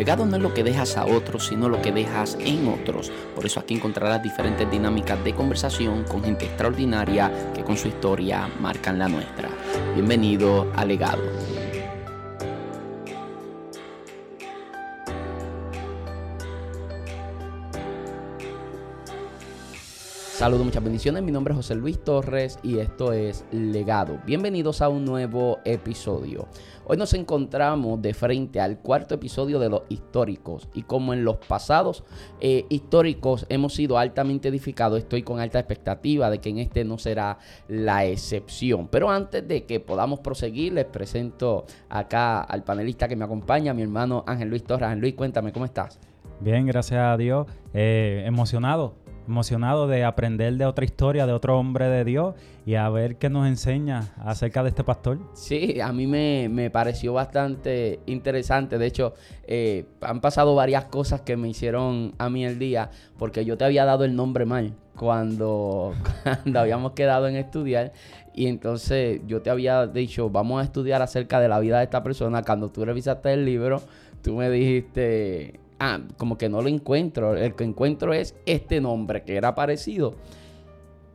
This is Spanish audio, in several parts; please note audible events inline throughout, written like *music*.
Legado no es lo que dejas a otros, sino lo que dejas en otros. Por eso aquí encontrarás diferentes dinámicas de conversación con gente extraordinaria que con su historia marcan la nuestra. Bienvenido a Legado. Saludos, muchas bendiciones. Mi nombre es José Luis Torres y esto es Legado. Bienvenidos a un nuevo episodio. Hoy nos encontramos de frente al cuarto episodio de los históricos y como en los pasados eh, históricos hemos sido altamente edificados, estoy con alta expectativa de que en este no será la excepción. Pero antes de que podamos proseguir, les presento acá al panelista que me acompaña, mi hermano Ángel Luis Torres. Ángel Luis, cuéntame, ¿cómo estás? Bien, gracias a Dios. Eh, emocionado emocionado de aprender de otra historia, de otro hombre de Dios y a ver qué nos enseña acerca de este pastor. Sí, a mí me, pareció bastante interesante. De hecho, eh, han pasado varias cosas que me hicieron a mí el día porque yo te había dado el nombre mal *laughs* cuando habíamos quedado en estudiar. Y entonces yo te había dicho, vamos a estudiar acerca de la vida de esta persona. Cuando tú revisaste el libro, tú me dijiste, ah, como que no lo encuentro. El que encuentro es este nombre que era parecido.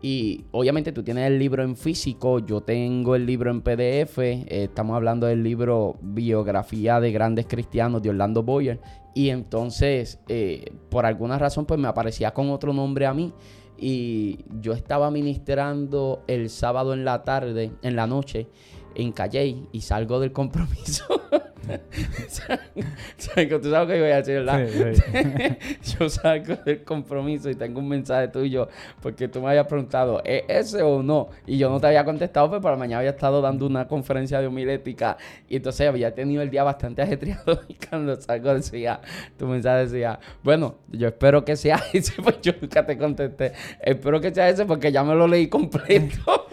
Y obviamente tú tienes el libro en físico, yo tengo el libro en PDF. Eh, estamos hablando del libro Biografía de Grandes Cristianos de Orlando Boyer. Y entonces, eh, por alguna razón, pues me aparecía con otro nombre a mí. Y yo estaba ministrando el sábado en la tarde, en la noche, en Calle y salgo del compromiso. *laughs* Tú sabes que voy a decir, ¿verdad? *laughs* yo salgo del compromiso y tengo un mensaje tuyo porque tú me habías preguntado, ¿es ese o no? Y yo no te había contestado, pero para mañana había estado dando una conferencia de homilética y entonces había tenido el día bastante ajetreado *laughs* y cuando salgo decía, tu mensaje decía, bueno, yo espero que sea *laughs* ese, pues yo nunca te contesté. Espero que sea ese porque ya me lo leí completo.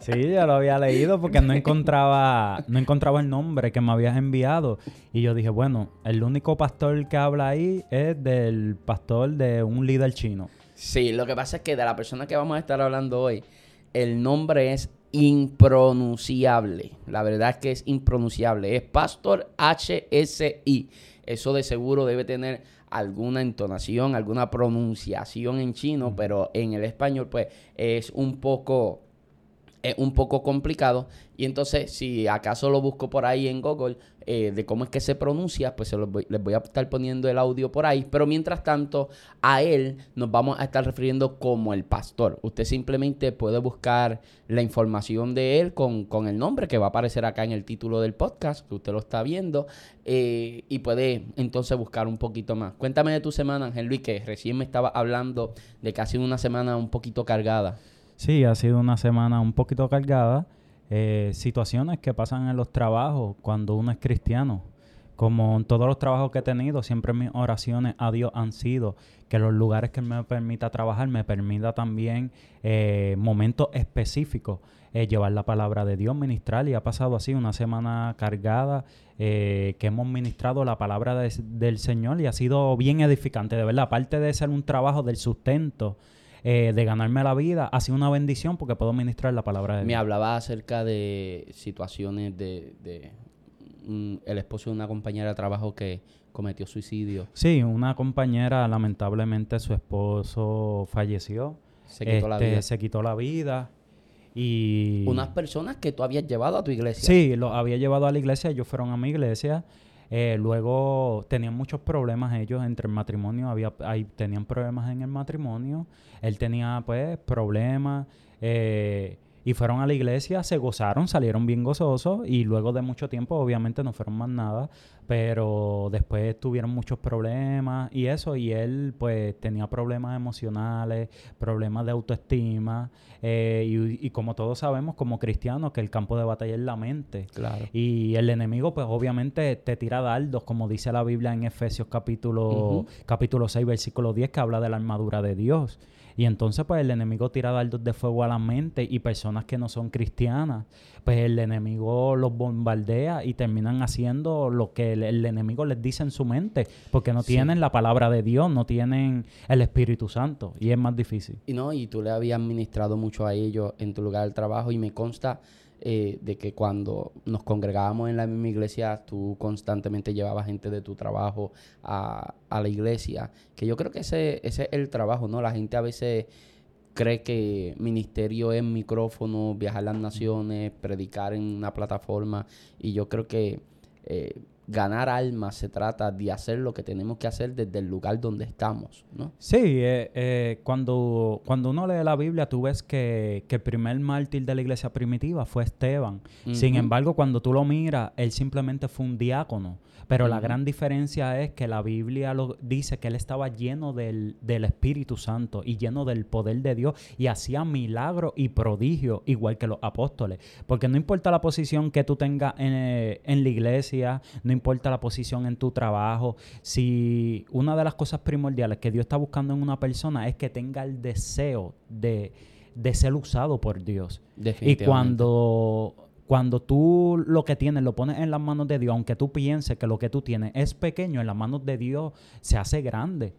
Sí, ya lo había leído porque no encontraba, no encontraba el nombre que me habías enviado. Y yo dije, bueno, el único pastor que habla ahí es del pastor de un líder chino. Sí, lo que pasa es que de la persona que vamos a estar hablando hoy, el nombre es impronunciable. La verdad es que es impronunciable. Es Pastor HSI. Eso de seguro debe tener alguna entonación, alguna pronunciación en chino, pero en el español pues es un poco es un poco complicado. Y entonces, si acaso lo busco por ahí en Google eh, de cómo es que se pronuncia, pues se les voy a estar poniendo el audio por ahí. Pero mientras tanto, a él nos vamos a estar refiriendo como el pastor. Usted simplemente puede buscar la información de él con, con el nombre que va a aparecer acá en el título del podcast, que usted lo está viendo, eh, y puede entonces buscar un poquito más. Cuéntame de tu semana, Ángel Luis, que recién me estaba hablando de que ha sido una semana un poquito cargada. Sí, ha sido una semana un poquito cargada. Eh, situaciones que pasan en los trabajos cuando uno es cristiano. Como en todos los trabajos que he tenido, siempre mis oraciones a Dios han sido que los lugares que me permita trabajar me permita también eh, momentos específicos eh, llevar la palabra de Dios, ministrar. Y ha pasado así una semana cargada que hemos ministrado la palabra del Señor y ha sido bien edificante, de verdad. Aparte de ser un trabajo del sustento eh, de ganarme la vida, ha sido una bendición porque puedo ministrar la palabra de Dios. Me hablaba acerca de situaciones de, el esposo de una compañera de trabajo que cometió suicidio. Sí, una compañera, lamentablemente su esposo falleció. Se quitó la este, vida. Se quitó la vida. Y... Unas personas que tú habías llevado a tu iglesia. Sí, lo había llevado a la iglesia, ellos fueron a mi iglesia. Eh, luego tenían muchos problemas ellos entre el matrimonio, había, ahí, tenían problemas en el matrimonio, él tenía pues problemas. Eh, y fueron a la iglesia, se gozaron, salieron bien gozosos y luego de mucho tiempo obviamente no fueron más nada, pero después tuvieron muchos problemas y eso y él pues tenía problemas emocionales, problemas de autoestima eh, y, como todos sabemos como cristianos que el campo de batalla es la mente. Claro. Y el enemigo pues obviamente te tira dardos como dice la Biblia en Efesios capítulo, capítulo 6 versículo 10 que habla de la armadura de Dios. Y entonces, pues el enemigo tira dardos de fuego a la mente y personas que no son cristianas, pues el enemigo los bombardea y terminan haciendo lo que el, enemigo les dice en su mente, porque no tienen la palabra de Dios, no tienen el Espíritu Santo y es más difícil. Y no, y tú le habías ministrado mucho a ellos en tu lugar de trabajo y me consta eh, de que cuando nos congregábamos en la misma iglesia, tú constantemente llevabas gente de tu trabajo a, a la iglesia, que yo creo que ese, ese es el trabajo, ¿no? La gente a veces cree que ministerio es micrófono, viajar las naciones, predicar en una plataforma, y yo creo que... Eh, ganar almas se trata de hacer lo que tenemos que hacer desde el lugar donde estamos, ¿no? Sí, eh, eh, cuando, cuando uno lee la Biblia, tú ves que, que, el primer mártir de la iglesia primitiva fue Esteban. Sin embargo, cuando tú lo miras, él simplemente fue un diácono. Pero la gran diferencia es que la Biblia lo, dice que él estaba lleno del, del, Espíritu Santo y lleno del poder de Dios y hacía milagros y prodigios igual que los apóstoles. Porque no importa la posición que tú tengas en, eh, en la iglesia, no importa la posición en tu trabajo, si una de las cosas primordiales que Dios está buscando en una persona es que tenga el deseo de, de ser usado por Dios. Y cuando cuando tú lo que tienes lo pones en las manos de Dios, aunque tú pienses que lo que tú tienes es pequeño, en las manos de Dios se hace grande.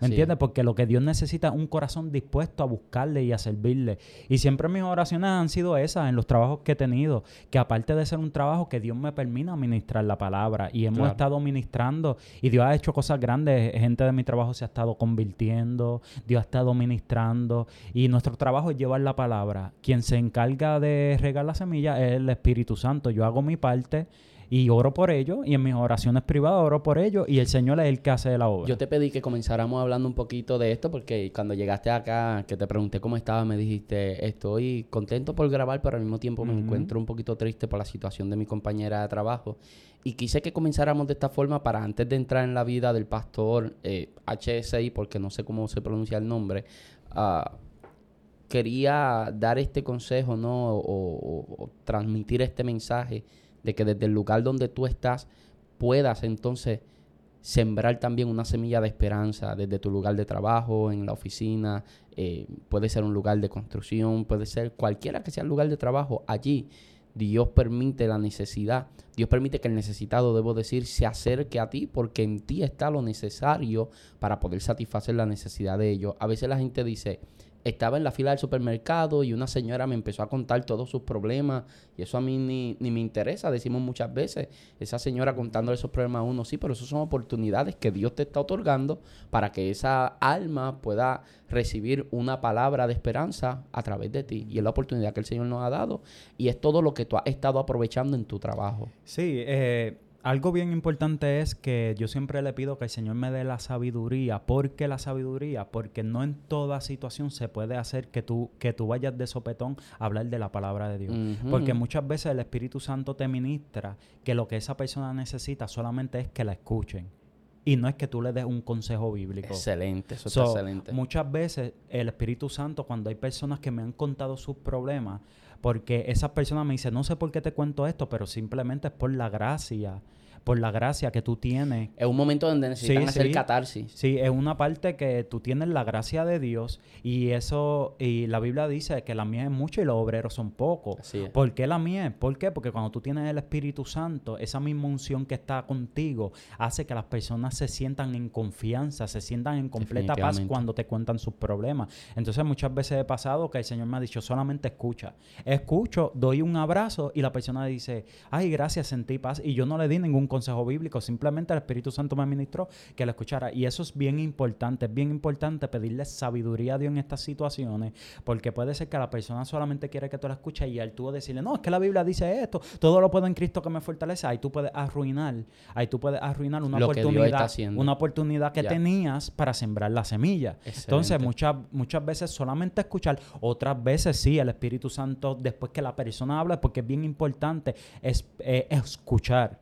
¿Me entiendes? Porque lo que Dios necesita es un corazón dispuesto a buscarle y a servirle. Y siempre mis oraciones han sido esas en los trabajos que he tenido, que aparte de ser un trabajo que Dios me permita ministrar la palabra y hemos estado ministrando y Dios ha hecho cosas grandes, gente de mi trabajo se ha estado convirtiendo, Dios ha estado ministrando y nuestro trabajo es llevar la palabra. Quien se encarga de regar la semilla es el Espíritu Santo. Yo hago mi parte y oro por ello y en mis oraciones privadas oro por ello y el Señor es el que hace la obra. Yo te pedí que comenzáramos hablando un poquito de esto porque cuando llegaste acá, que te pregunté cómo estaba, me dijiste, estoy contento por grabar, pero al mismo tiempo me encuentro un poquito triste por la situación de mi compañera de trabajo. Y quise que comenzáramos de esta forma para antes de entrar en la vida del pastor eh, HSI, porque no sé cómo se pronuncia el nombre, uh, quería dar este consejo, ¿no? o transmitir este mensaje de que desde el lugar donde tú estás puedas entonces sembrar también una semilla de esperanza desde tu lugar de trabajo, en la oficina, eh, puede ser un lugar de construcción, puede ser cualquiera que sea el lugar de trabajo, allí Dios permite la necesidad, Dios permite que el necesitado, debo decir, se acerque a ti porque en ti está lo necesario para poder satisfacer la necesidad de ellos. A veces la gente dice, estaba en la fila del supermercado y una señora me empezó a contar todos sus problemas y eso a mí ni, ni, me interesa, decimos muchas veces, esa señora contándole esos problemas a uno, sí, pero eso son oportunidades que Dios te está otorgando para que esa alma pueda recibir una palabra de esperanza a través de ti y es la oportunidad que el Señor nos ha dado y es todo lo que tú has estado aprovechando en tu trabajo. Sí, eh algo bien importante es que yo siempre le pido que el Señor me dé la sabiduría. ¿Por qué la sabiduría? Porque no en toda situación se puede hacer que tú, que tú vayas de sopetón a hablar de la palabra de Dios. Porque muchas veces el Espíritu Santo te ministra que lo que esa persona necesita solamente es que la escuchen. Y no es que tú le des un consejo bíblico. Excelente, eso está excelente. Muchas veces el Espíritu Santo, cuando hay personas que me han contado sus problemas, porque esas personas me dicen, no sé por qué te cuento esto, pero simplemente es por la gracia por la gracia que tú tienes. Es un momento donde necesitan hacer catarsis. Sí, es una parte que tú tienes la gracia de Dios y eso, y la Biblia dice que la mía es mucho y los obreros son pocos. ¿Por qué la mía? ¿Por qué? Porque cuando tú tienes el Espíritu Santo, esa misma unción que está contigo hace que las personas se sientan en confianza, se sientan en completa paz cuando te cuentan sus problemas. Entonces muchas veces he pasado que el Señor me ha dicho, solamente escucha. Escucho, doy un abrazo y la persona dice, ay, gracias, sentí paz. Y yo no le di ningún consejo bíblico, simplemente el Espíritu Santo me ministró que lo escuchara. Y eso es bien importante, es bien importante pedirle sabiduría a Dios en estas situaciones, porque puede ser que la persona solamente quiere que tú la escuches y al tú decirle, no, es que la Biblia dice esto, todo lo puedo en Cristo que me fortalece, ahí tú puedes arruinar, ahí tú puedes arruinar una oportunidad, una oportunidad que tenías para sembrar la semilla. Entonces, muchas, muchas veces solamente escuchar, otras veces sí, el Espíritu Santo, después que la persona habla, porque es bien importante, es eh, escuchar.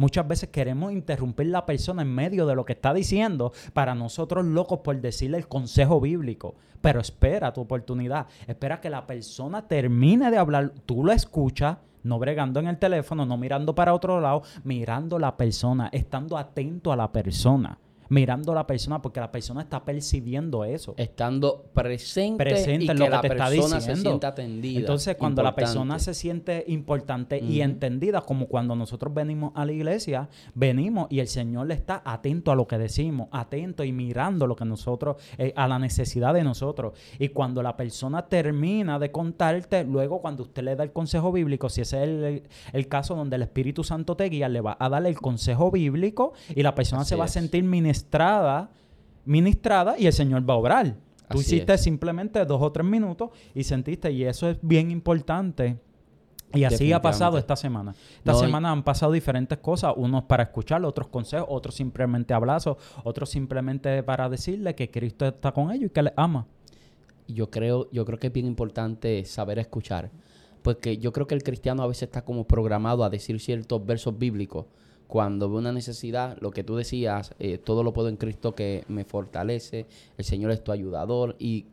Muchas veces queremos interrumpir la persona en medio de lo que está diciendo para nosotros locos por decirle el consejo bíblico. Pero espera tu oportunidad. Espera que la persona termine de hablar. Tú lo escuchas no bregando en el teléfono, no mirando para otro lado, mirando la persona, estando atento a la persona. Mirando a la persona porque la persona está percibiendo eso. Estando presente, Presente y en que lo que la te está persona se diciendo. sienta atendida. Entonces, cuando la persona se siente importante y entendida, como cuando nosotros venimos a la iglesia, venimos y el Señor le está atento a lo que decimos, atento y mirando lo que nosotros, eh, a la necesidad de nosotros. Y cuando la persona termina de contarte, luego cuando usted le da el consejo bíblico, si ese es el, el- el caso donde el Espíritu Santo te guía, le va a dar el consejo bíblico y la persona Así se va es. a sentir ministrada, ministrada y el Señor va a obrar. Tú Así hiciste es. simplemente dos o tres minutos y sentiste, y eso es bien importante. Y así ha pasado esta semana. Esta No, semana han pasado diferentes cosas, unos para escuchar, otros consejos, otros simplemente abrazos, otros simplemente para decirle que Cristo está con ellos y que les ama. yo creo, yo creo que es bien importante saber escuchar. Porque yo creo que el cristiano a veces está como programado a decir ciertos versos bíblicos. Cuando ve una necesidad, lo que tú decías, eh, todo lo puedo en Cristo que me fortalece, el Señor es tu ayudador y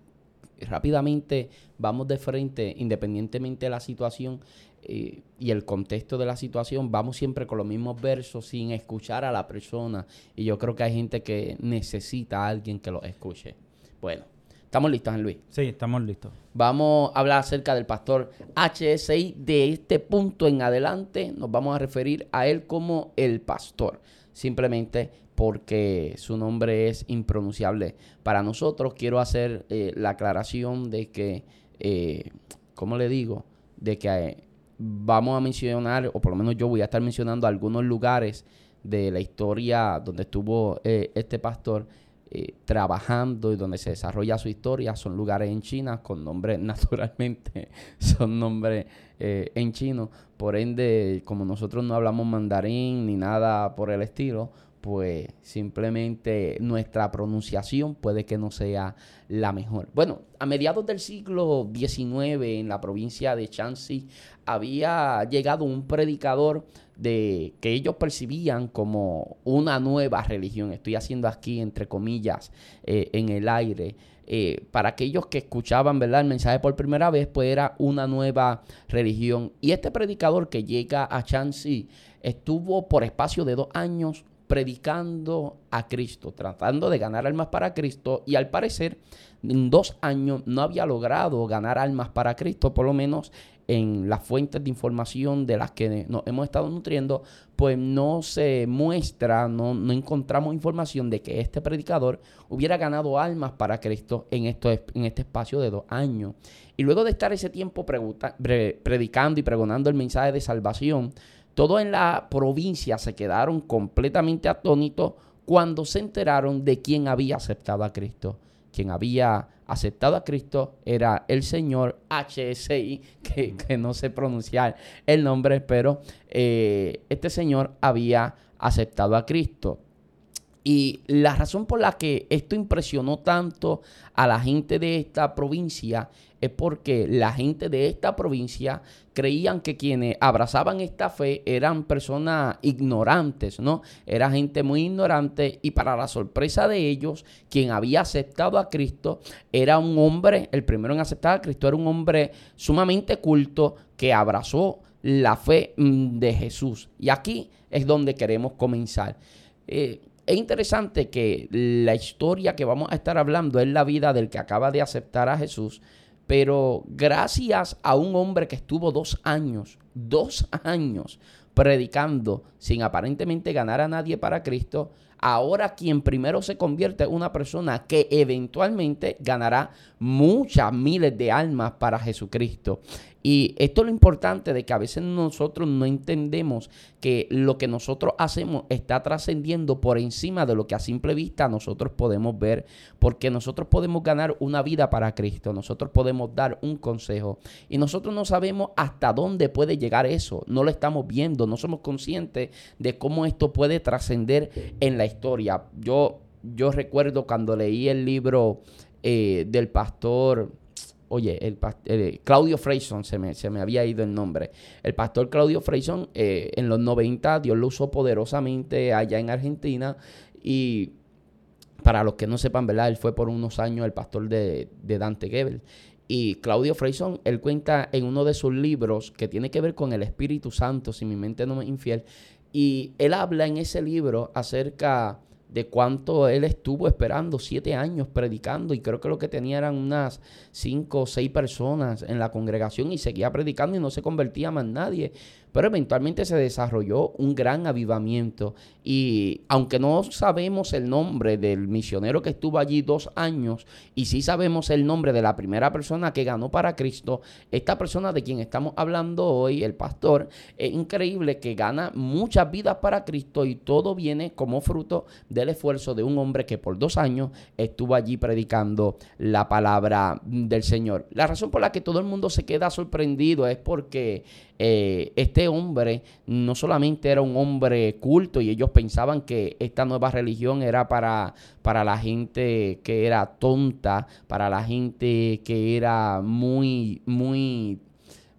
rápidamente vamos de frente, independientemente de la situación eh, y el contexto de la situación, vamos siempre con los mismos versos sin escuchar a la persona. Y yo creo que hay gente que necesita a alguien que los escuche. Bueno, estamos listos, Juan Luis. Sí, estamos listos. Vamos a hablar acerca del pastor HSI. De este punto en adelante nos vamos a referir a él como el pastor. Simplemente porque su nombre es impronunciable. Para nosotros quiero hacer eh, la aclaración de que, eh, ¿cómo le digo? De que eh, vamos a mencionar, o por lo menos yo voy a estar mencionando algunos lugares de la historia donde estuvo eh, este pastor eh, trabajando y donde se desarrolla su historia. Son lugares en China con nombres, *laughs* naturalmente, son nombres eh, en chino. Por ende, como nosotros no hablamos mandarín ni nada por el estilo, pues simplemente nuestra pronunciación puede que no sea la mejor. Bueno, a mediados del siglo XIX en la provincia de Shanxi había llegado un predicador de que ellos percibían como una nueva religión. Estoy haciendo aquí entre comillas eh, en el aire. Eh, para aquellos que escuchaban ¿verdad? el mensaje por primera vez, pues era una nueva religión. Y este predicador que llega a Shanxi estuvo por espacio de dos años predicando a Cristo, tratando de ganar almas para Cristo y al parecer en dos años no había logrado ganar almas para Cristo, por lo menos en las fuentes de información de las que nos hemos estado nutriendo, pues no se muestra, no, no encontramos información de que este predicador hubiera ganado almas para Cristo en, esto, en este espacio de dos años. Y luego de estar ese tiempo predicando y pregonando el mensaje de salvación, todos en la provincia se quedaron completamente atónitos cuando se enteraron de quién había aceptado a Cristo. Quien había aceptado a Cristo era el señor HSI, que, que no sé pronunciar el nombre, pero eh, este señor había aceptado a Cristo. Y la razón por la que esto impresionó tanto a la gente de esta provincia es porque la gente de esta provincia creían que quienes abrazaban esta fe eran personas ignorantes, ¿no? Era gente muy ignorante y para la sorpresa de ellos, quien había aceptado a Cristo era un hombre, el primero en aceptar a Cristo era un hombre sumamente culto que abrazó la fe mm, de Jesús. Y aquí es donde queremos comenzar. Eh, es interesante que la historia que vamos a estar hablando es la vida del que acaba de aceptar a Jesús, pero gracias a un hombre que estuvo dos años, dos años predicando sin aparentemente ganar a nadie para Cristo, ahora quien primero se convierte es una persona que eventualmente ganará muchas miles de almas para Jesucristo. Y esto es lo importante de que a veces nosotros no entendemos que lo que nosotros hacemos está trascendiendo por encima de lo que a simple vista nosotros podemos ver, porque nosotros podemos ganar una vida para Cristo, nosotros podemos dar un consejo y nosotros no sabemos hasta dónde puede llegar eso, no lo estamos viendo, no somos conscientes de cómo esto puede trascender en la historia. Yo, yo recuerdo cuando leí el libro eh, del pastor Oye, el, past- eh, Claudio Freyson, se me, se me había ido el nombre. El pastor Claudio Freyson eh, en los 90 Dios lo usó poderosamente allá en Argentina y para los que no sepan, ¿verdad? Él fue por unos años el pastor de, de Dante Gebel. Y Claudio Freyson, él cuenta en uno de sus libros que tiene que ver con el Espíritu Santo, si mi mente no me es infiel, y él habla en ese libro acerca de cuánto él estuvo esperando, siete años predicando, y creo que lo que tenía eran unas cinco o seis personas en la congregación y seguía predicando y no se convertía más nadie. Pero eventualmente se desarrolló un gran avivamiento y aunque no sabemos el nombre del misionero que estuvo allí dos años y sí sabemos el nombre de la primera persona que ganó para Cristo, esta persona de quien estamos hablando hoy, el pastor, es increíble que gana muchas vidas para Cristo y todo viene como fruto del esfuerzo de un hombre que por dos años estuvo allí predicando la palabra del Señor. La razón por la que todo el mundo se queda sorprendido es porque eh, este hombre no solamente era un hombre culto y ellos pensaban que esta nueva religión era para, para la gente que era tonta, para la gente que era muy, muy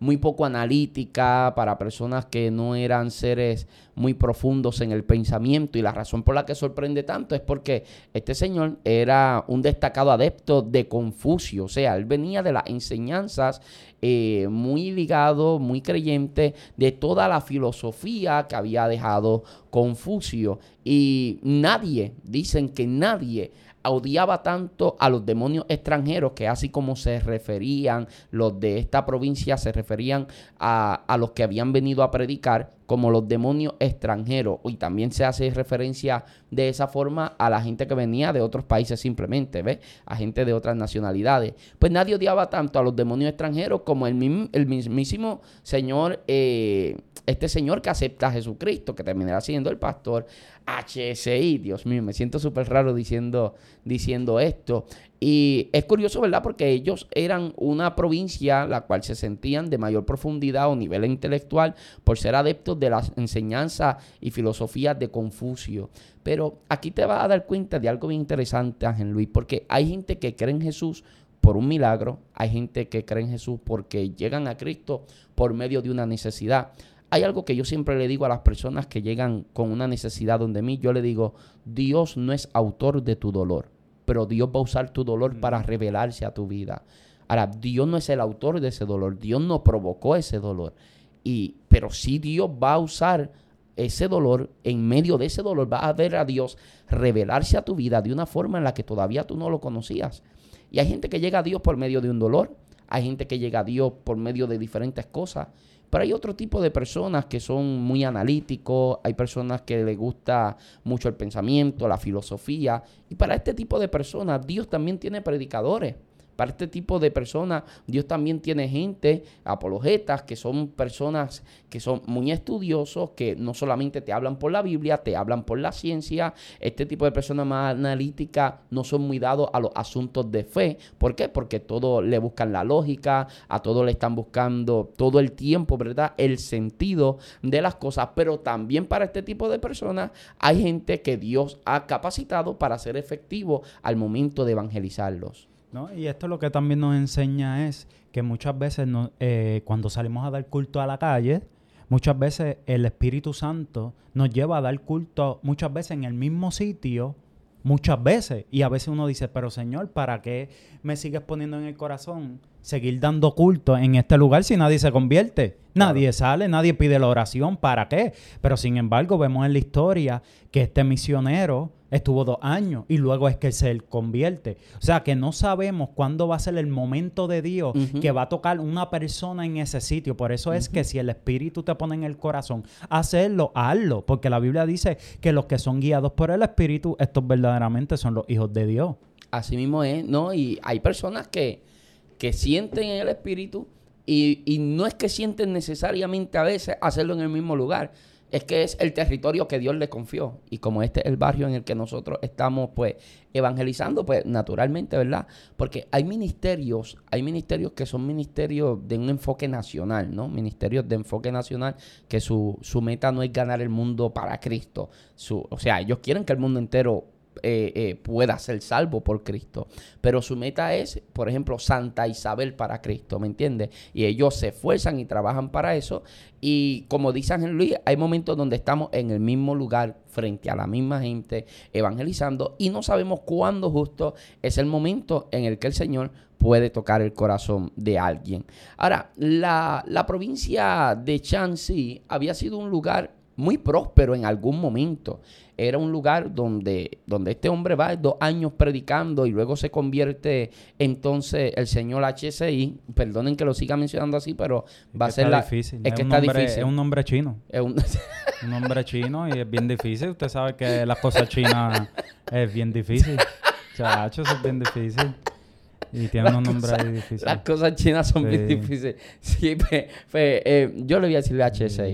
muy poco analítica, para personas que no eran seres muy profundos en el pensamiento. Y la razón por la que sorprende tanto es porque este señor era un destacado adepto de Confucio. O sea, él venía de las enseñanzas eh, muy ligado, muy creyente de toda la filosofía que había dejado Confucio. Y nadie, dicen que nadie odiaba tanto a los demonios extranjeros que así como se referían los de esta provincia, se referían a, a los que habían venido a predicar como los demonios extranjeros. Y también se hace referencia de esa forma a la gente que venía de otros países simplemente, ¿ves? A gente de otras nacionalidades. Pues nadie odiaba tanto a los demonios extranjeros como el, mismísimo Señor, eh, este Señor que acepta a Jesucristo, que terminará siendo el pastor HSI. Dios mío, me siento súper raro diciendo, diciendo esto. Y es curioso, ¿verdad? Porque ellos eran una provincia la cual se sentían de mayor profundidad o nivel intelectual por ser adeptos de las enseñanzas y filosofías de Confucio. Pero aquí te vas a dar cuenta de algo bien interesante, Ángel Luis, porque hay gente que cree en Jesús por un milagro, hay gente que cree en Jesús porque llegan a Cristo por medio de una necesidad. Hay algo que yo siempre le digo a las personas que llegan con una necesidad donde mí, yo le digo, Dios no es autor de tu dolor pero Dios va a usar tu dolor para revelarse a tu vida. Ahora, Dios no es el autor de ese dolor, Dios no provocó ese dolor. Y, pero sí Dios va a usar ese dolor, en medio de ese dolor, va a ver a Dios revelarse a tu vida de una forma en la que todavía tú no lo conocías. Y hay gente que llega a Dios por medio de un dolor, hay gente que llega a Dios por medio de diferentes cosas. Pero hay otro tipo de personas que son muy analíticos, hay personas que les gusta mucho el pensamiento, la filosofía. Y para este tipo de personas Dios también tiene predicadores. Para este tipo de personas, Dios también tiene gente, apologetas, que son personas que son muy estudiosos, que no solamente te hablan por la Biblia, te hablan por la ciencia. Este tipo de personas más analíticas no son muy dados a los asuntos de fe. ¿Por qué? Porque todo le buscan la lógica, a todo le están buscando todo el tiempo, ¿verdad? El sentido de las cosas. Pero también para este tipo de personas hay gente que Dios ha capacitado para ser efectivo al momento de evangelizarlos. ¿No? Y esto lo que también nos enseña es que muchas veces eh, cuando salimos a dar culto a la calle, muchas veces el Espíritu Santo nos lleva a dar culto muchas veces en el mismo sitio, muchas veces. Y a veces uno dice, pero Señor, ¿para qué me sigues poniendo en el corazón seguir dando culto en este lugar si nadie se convierte? Nadie sale, nadie pide la oración, ¿para qué? Pero sin embargo vemos en la historia que este misionero estuvo dos años y luego es que se convierte. O sea que no sabemos cuándo va a ser el momento de Dios que va a tocar una persona en ese sitio. Por eso es que si el Espíritu te pone en el corazón, hacerlo, hazlo. Porque la Biblia dice que los que son guiados por el Espíritu, estos verdaderamente son los hijos de Dios. Así mismo es, ¿no? Y hay personas que, que sienten en el Espíritu y, y no es que sienten necesariamente a veces hacerlo en el mismo lugar es que es el territorio que Dios le confió. Y como este es el barrio en el que nosotros estamos, pues, evangelizando, pues, naturalmente, ¿verdad? Porque hay ministerios, hay ministerios que son ministerios de un enfoque nacional, ¿no? Ministerios de enfoque nacional que su, su meta no es ganar el mundo para Cristo. Su, o sea, ellos quieren que el mundo entero eh, eh, pueda ser salvo por Cristo. Pero su meta es, por ejemplo, Santa Isabel para Cristo, ¿me entiendes? Y ellos se esfuerzan y trabajan para eso. Y como dice Ángel Luis, hay momentos donde estamos en el mismo lugar, frente a la misma gente, evangelizando, y no sabemos cuándo justo es el momento en el que el Señor puede tocar el corazón de alguien. Ahora, la, la provincia de Shanxi había sido un lugar muy próspero en algún momento. Era un lugar donde, donde este hombre va dos años predicando y luego se convierte entonces el señor HCI. Perdonen que lo siga mencionando así, pero va a ser la... difícil. Es, que está nombre, difícil. Es un nombre chino. Es un- *laughs* Un nombre chino y es bien difícil. Usted sabe que las cosas chinas es bien difícil. *laughs* Chacho, eso es bien difícil. Y tiene un nombre ahí difícil. Las cosas chinas son Sí. difíciles. *laughs* Sí, eh, yo le voy a decir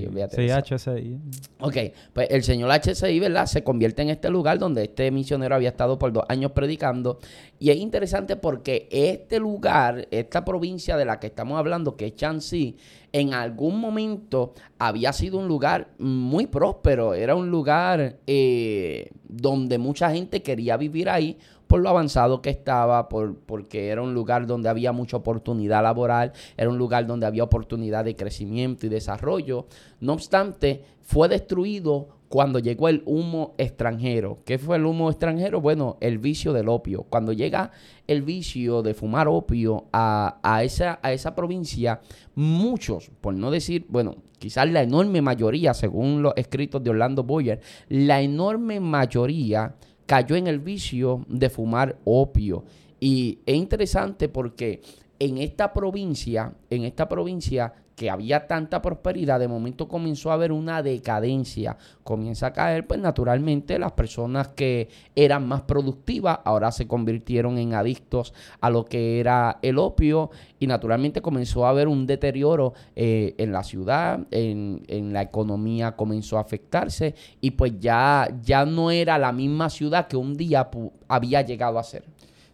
olvídate de Sí. HCI. Ok, pues el señor HCI, ¿verdad? Se convierte en este lugar donde este misionero había estado por dos años predicando. Y es interesante porque este lugar, esta provincia de la que estamos hablando, que es Shanxi, en algún momento había sido un lugar muy próspero. Era un lugar eh, donde mucha gente quería vivir ahí por lo avanzado que estaba, por, porque era un lugar donde había mucha oportunidad laboral, era un lugar donde había oportunidad de crecimiento y desarrollo. No obstante, fue destruido cuando llegó el humo extranjero. ¿Qué fue el humo extranjero? Bueno, el vicio del opio. Cuando llega el vicio de fumar opio a, a esa, a esa provincia, muchos, por no decir, bueno, quizás la enorme mayoría, según los escritos de Orlando Boyer, la enorme mayoría cayó en el vicio de fumar opio. Y es interesante porque en esta provincia, en esta provincia que había tanta prosperidad, de momento comenzó a haber una decadencia. Comienza a caer, pues naturalmente las personas que eran más productivas ahora se convirtieron en adictos a lo que era el opio y naturalmente comenzó a haber un deterioro eh, en la ciudad, en, en la economía comenzó a afectarse y pues ya, ya no era la misma ciudad que un día había llegado a ser.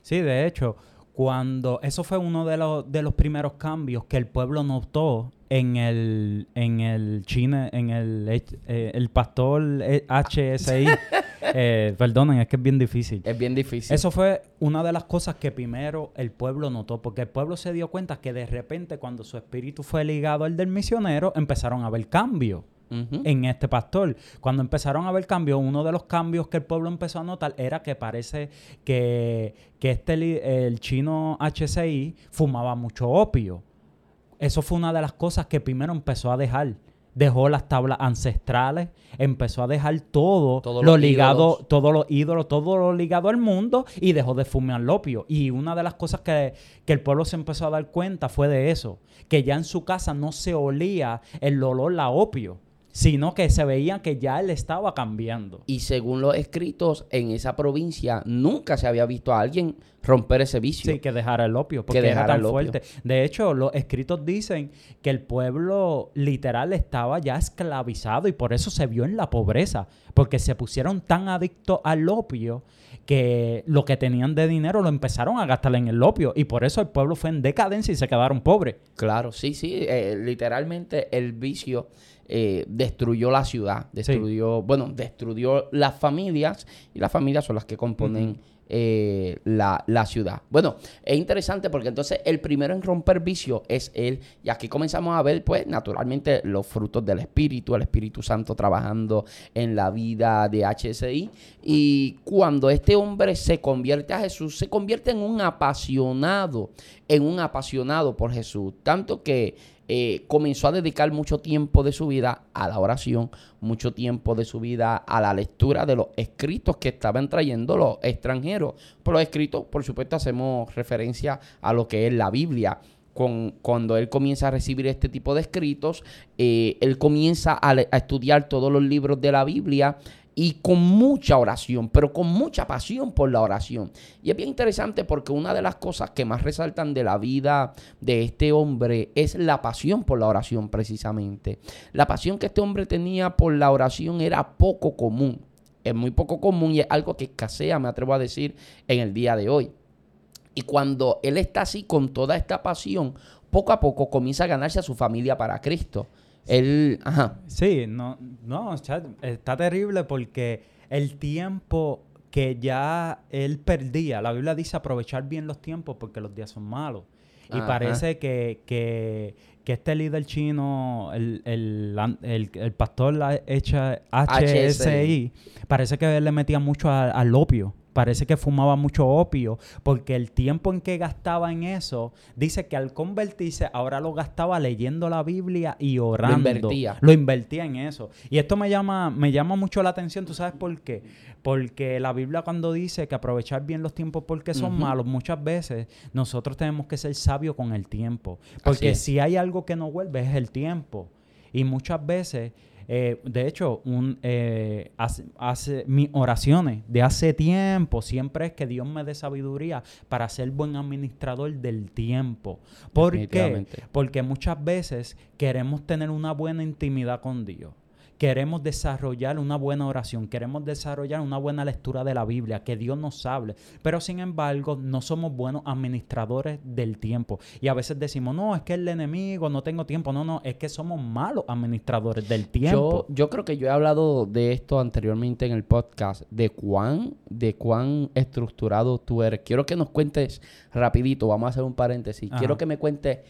Sí, de hecho, cuando eso fue uno de los, de los primeros cambios que el pueblo notó en el en el China, en el eh, el pastor eh, HSI. *laughs* eh, perdonen, es que es bien difícil. Es bien difícil. Eso fue una de las cosas que primero el pueblo notó, porque el pueblo se dio cuenta que de repente cuando su espíritu fue ligado al del misionero, empezaron a haber cambios En este pastor. Cuando empezaron a ver cambios, uno de los cambios que el pueblo empezó a notar era que parece que, que este, el chino HCI fumaba mucho opio. Eso fue una de las cosas que primero empezó a dejar. Dejó las tablas ancestrales, empezó a dejar todo Todos lo los ligado, ídolos. todos los ídolos, todo lo ligado al mundo y dejó de fumar opio. Y una de las cosas que, que el pueblo se empezó a dar cuenta fue de eso, que ya en su casa no se olía el olor a opio, sino que se veía que ya él estaba cambiando. Y según los escritos, en esa provincia nunca se había visto a alguien romper ese vicio. Sí, que dejara el opio, porque era dejara tan el opio. fuerte. De hecho, los escritos dicen que el pueblo literal estaba ya esclavizado y por eso se vio en la pobreza, porque se pusieron tan adictos al opio que lo que tenían de dinero lo empezaron a gastar en el opio y por eso el pueblo fue en decadencia y se quedaron pobres. Claro, sí, sí. eh, literalmente el vicio eh, destruyó la ciudad, destruyó, bueno, destruyó las familias y las familias son las que componen eh, la, la ciudad. Bueno, es interesante porque entonces el primero en romper vicio es él y aquí comenzamos a ver pues naturalmente los frutos del Espíritu, el Espíritu Santo trabajando en la vida de HSI y cuando este hombre se convierte a Jesús, se convierte en un apasionado, en un apasionado por Jesús, tanto que eh, comenzó a dedicar mucho tiempo de su vida a la oración, mucho tiempo de su vida a la lectura de los escritos que estaban trayendo los extranjeros. Por los escritos, por supuesto, hacemos referencia a lo que es la Biblia. Con, cuando él comienza a recibir este tipo de escritos, eh, él comienza a, estudiar todos los libros de la Biblia y con mucha oración, pero con mucha pasión por la oración. Y es bien interesante porque una de las cosas que más resaltan de la vida de este hombre es la pasión por la oración precisamente. La pasión que este hombre tenía por la oración era poco común. Es muy poco común y es algo que escasea, me atrevo a decir, en el día de hoy. Y cuando él está así con toda esta pasión, poco a poco comienza a ganarse a su familia para Cristo. Él, ajá, Sí, no, no, está terrible porque el tiempo que ya él perdía, la Biblia dice aprovechar bien los tiempos porque los días son malos. Y Ajá. parece que, que, que este líder chino, el, el, el- el pastor HSI, parece que él le metía mucho al opio parece que fumaba mucho opio, porque el tiempo en que gastaba en eso, dice que al convertirse ahora lo gastaba leyendo la Biblia y orando. Lo invertía. Lo invertía en eso. Y esto me llama, me llama mucho la atención, ¿tú sabes por qué? Porque la Biblia cuando dice que aprovechar bien los tiempos porque son malos, muchas veces nosotros tenemos que ser sabios con el tiempo. Porque si hay algo que no vuelve es el tiempo. Y muchas veces, eh, de hecho, un, eh, hace, hace- mis oraciones de hace tiempo siempre es que Dios me dé sabiduría para ser buen administrador del tiempo. ¿Por qué? Porque muchas veces queremos tener una buena intimidad con Dios. Queremos desarrollar una buena oración, queremos desarrollar una buena lectura de la Biblia, que Dios nos hable, pero sin embargo no somos buenos administradores del tiempo. Y a veces decimos, no, es que el enemigo, no tengo tiempo, no, no, es que somos malos administradores del Yo, tiempo. yo creo que yo he hablado de esto anteriormente en el podcast, de cuán, de cuán estructurado tú eres. Quiero que nos cuentes rapidito, vamos a hacer un paréntesis. Ajá. Quiero que me cuentes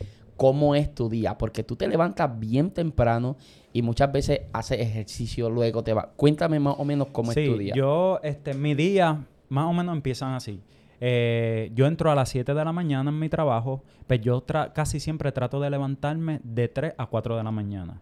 cómo es tu día, porque tú te levantas bien temprano y muchas veces haces ejercicio, luego te vas. Cuéntame más o menos cómo sí, es tu día. yo, este, mi día más o menos empiezan así. Eh, yo entro a las 7 de la mañana en mi trabajo, pues yo tra- casi siempre trato de levantarme de 3 a 4 de la mañana.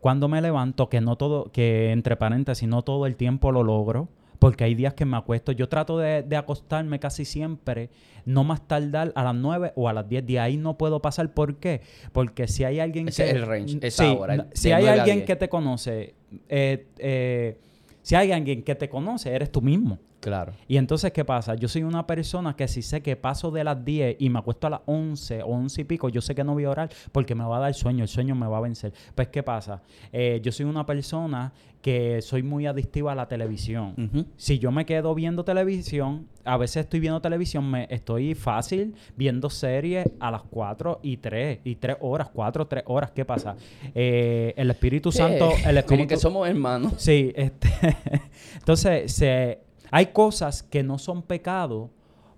Cuando me levanto, que no todo, que entre paréntesis, no todo el tiempo lo logro, porque hay días que me acuesto. Yo trato de, de acostarme casi siempre, no más tardar a las 9 o a las 10. De ahí no puedo pasar. ¿Por qué? Porque si hay alguien Ese que... es el range, esa Sí, hora, no- de si hay 9 a alguien 10. que te conoce, eh, eh, si hay alguien que te conoce, eres tú mismo. Claro. Y entonces, ¿qué pasa? Yo soy una persona que si sé que paso de las 10 y me acuesto a las 11 o 11 y pico, yo sé que no voy a orar porque me va a dar sueño, el sueño me va a vencer. Pues, ¿qué pasa? Eh, yo soy una persona que soy muy adictiva a la televisión. Si yo me quedo viendo televisión, a veces estoy viendo televisión, me estoy fácil viendo series a las 4 y 3, y 3 horas, 4, 3 horas. ¿Qué pasa? Eh, el Espíritu Santo, Eh, el Como Espíritu que somos hermanos. Sí, este, *laughs* entonces se, hay cosas que no son pecado,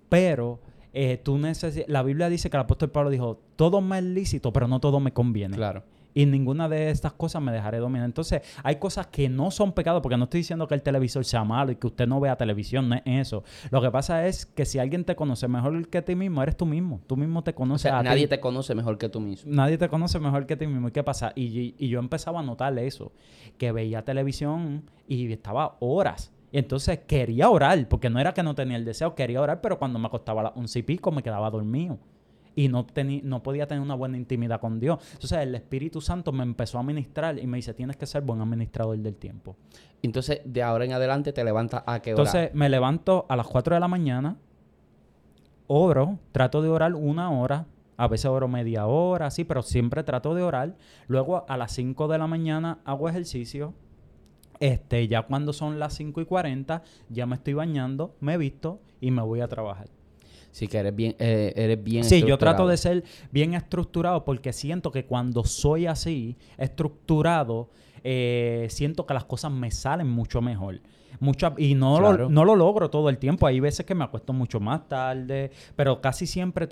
pero eh, tú necesitas, la Biblia dice que el apóstol Pablo dijo, todo me es lícito, pero no todo me conviene. Claro. Y ninguna de estas cosas me dejaré dominar. Entonces, hay cosas que no son pecado, porque no estoy diciendo que el televisor sea malo y que usted no vea televisión, no es eso. Lo que pasa es que si alguien te conoce mejor que ti mismo, eres tú mismo. Tú mismo te O conoces sea, a nadie ti. te conoce mejor que tú mismo. Nadie te conoce mejor que ti mismo. ¿Y qué pasa? Y, y- y yo empezaba a notar eso, que veía televisión y estaba horas. Y entonces quería orar, porque no era que no tenía el deseo, quería orar, pero cuando me acostaba a las once y pico me quedaba dormido. Y no, no podía tener una buena intimidad con Dios. Entonces el Espíritu Santo me empezó a ministrar y me dice, tienes que ser buen administrador del tiempo. Entonces, de ahora en adelante te levantas a qué hora. Entonces me levanto a las 4 de la mañana, oro, trato de orar una hora, a veces oro media hora, sí, pero siempre trato de orar. Luego a las 5 de la mañana hago ejercicio. Este, ya cuando son las 5 y 40, ya me estoy bañando, me visto y me voy a trabajar. Sí, que eres bien, eh, eres bien Sí, yo trato de ser bien estructurado porque siento que cuando soy así, estructurado, eh, siento que las cosas me salen mucho mejor. Mucha, y no, Claro. lo, no lo logro todo el tiempo. Hay veces que me acuesto mucho más tarde, pero casi siempre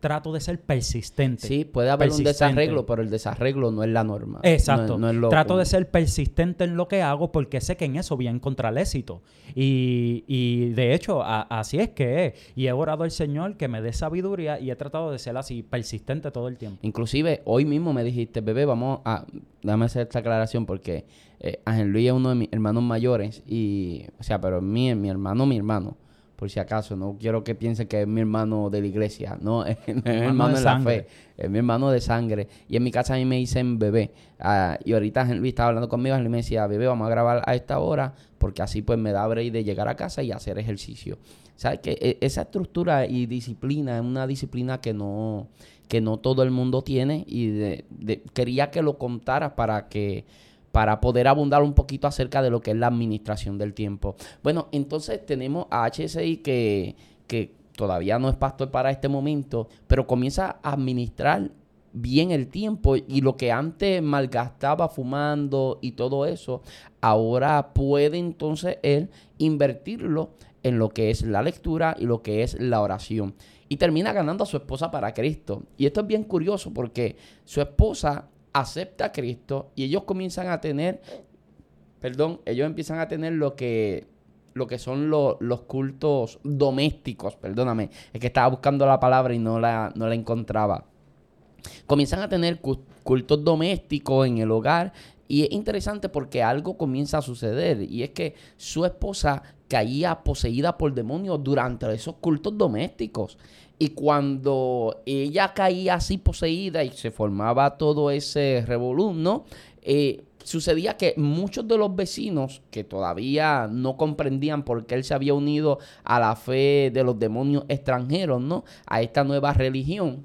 trato de ser persistente. Sí, puede haber un desarreglo, pero el desarreglo no es la norma. Exacto. No, es- no es lo Trato común. de ser persistente en lo que hago porque sé que en eso voy a encontrar éxito. Y, y de hecho, a- así es que es. Y he orado al Señor que me dé sabiduría y he tratado de ser así, persistente todo el tiempo. Inclusive, hoy mismo me dijiste, bebé, vamos a... Déjame hacer esta aclaración porque eh, Ángel Luis es uno de mis hermanos mayores y... O sea, pero mi, mi hermano, mi hermano. Por si acaso, no quiero que piensen que es mi hermano de la iglesia. No, *laughs* es, mi hermano de la fe. Es mi hermano de sangre. Y en mi casa a mí me dicen bebé. Ah, y ahorita Luis estaba hablando conmigo. Luis me decía, bebé, vamos a grabar a esta hora. Porque así pues me da break de llegar a casa y hacer ejercicio. ¿Sabes que Esa estructura y disciplina es una disciplina que no, que no todo el mundo tiene. Y de- de- quería que lo contaras para que para poder abundar un poquito acerca de lo que es la administración del tiempo. Bueno, entonces tenemos a HSI que, que todavía no es pastor para este momento, pero comienza a administrar bien el tiempo y lo que antes malgastaba fumando y todo eso, ahora puede entonces él invertirlo en lo que es la lectura y lo que es la oración. Y termina ganando a su esposa para Cristo. Y esto es bien curioso porque su esposa acepta a Cristo y ellos comienzan a tener, perdón, ellos empiezan a tener lo que lo que son lo- los cultos domésticos, perdóname, es que estaba buscando la palabra y no la, no la encontraba. Comienzan a tener cu- cultos domésticos en el hogar y es interesante porque algo comienza a suceder y es que su esposa caía poseída por demonios durante esos cultos domésticos. Y cuando ella caía así poseída y se formaba todo ese revolú, ¿no? Eh, sucedía que muchos de los vecinos que todavía no comprendían por qué él se había unido a la fe de los demonios extranjeros, ¿no? A esta nueva religión,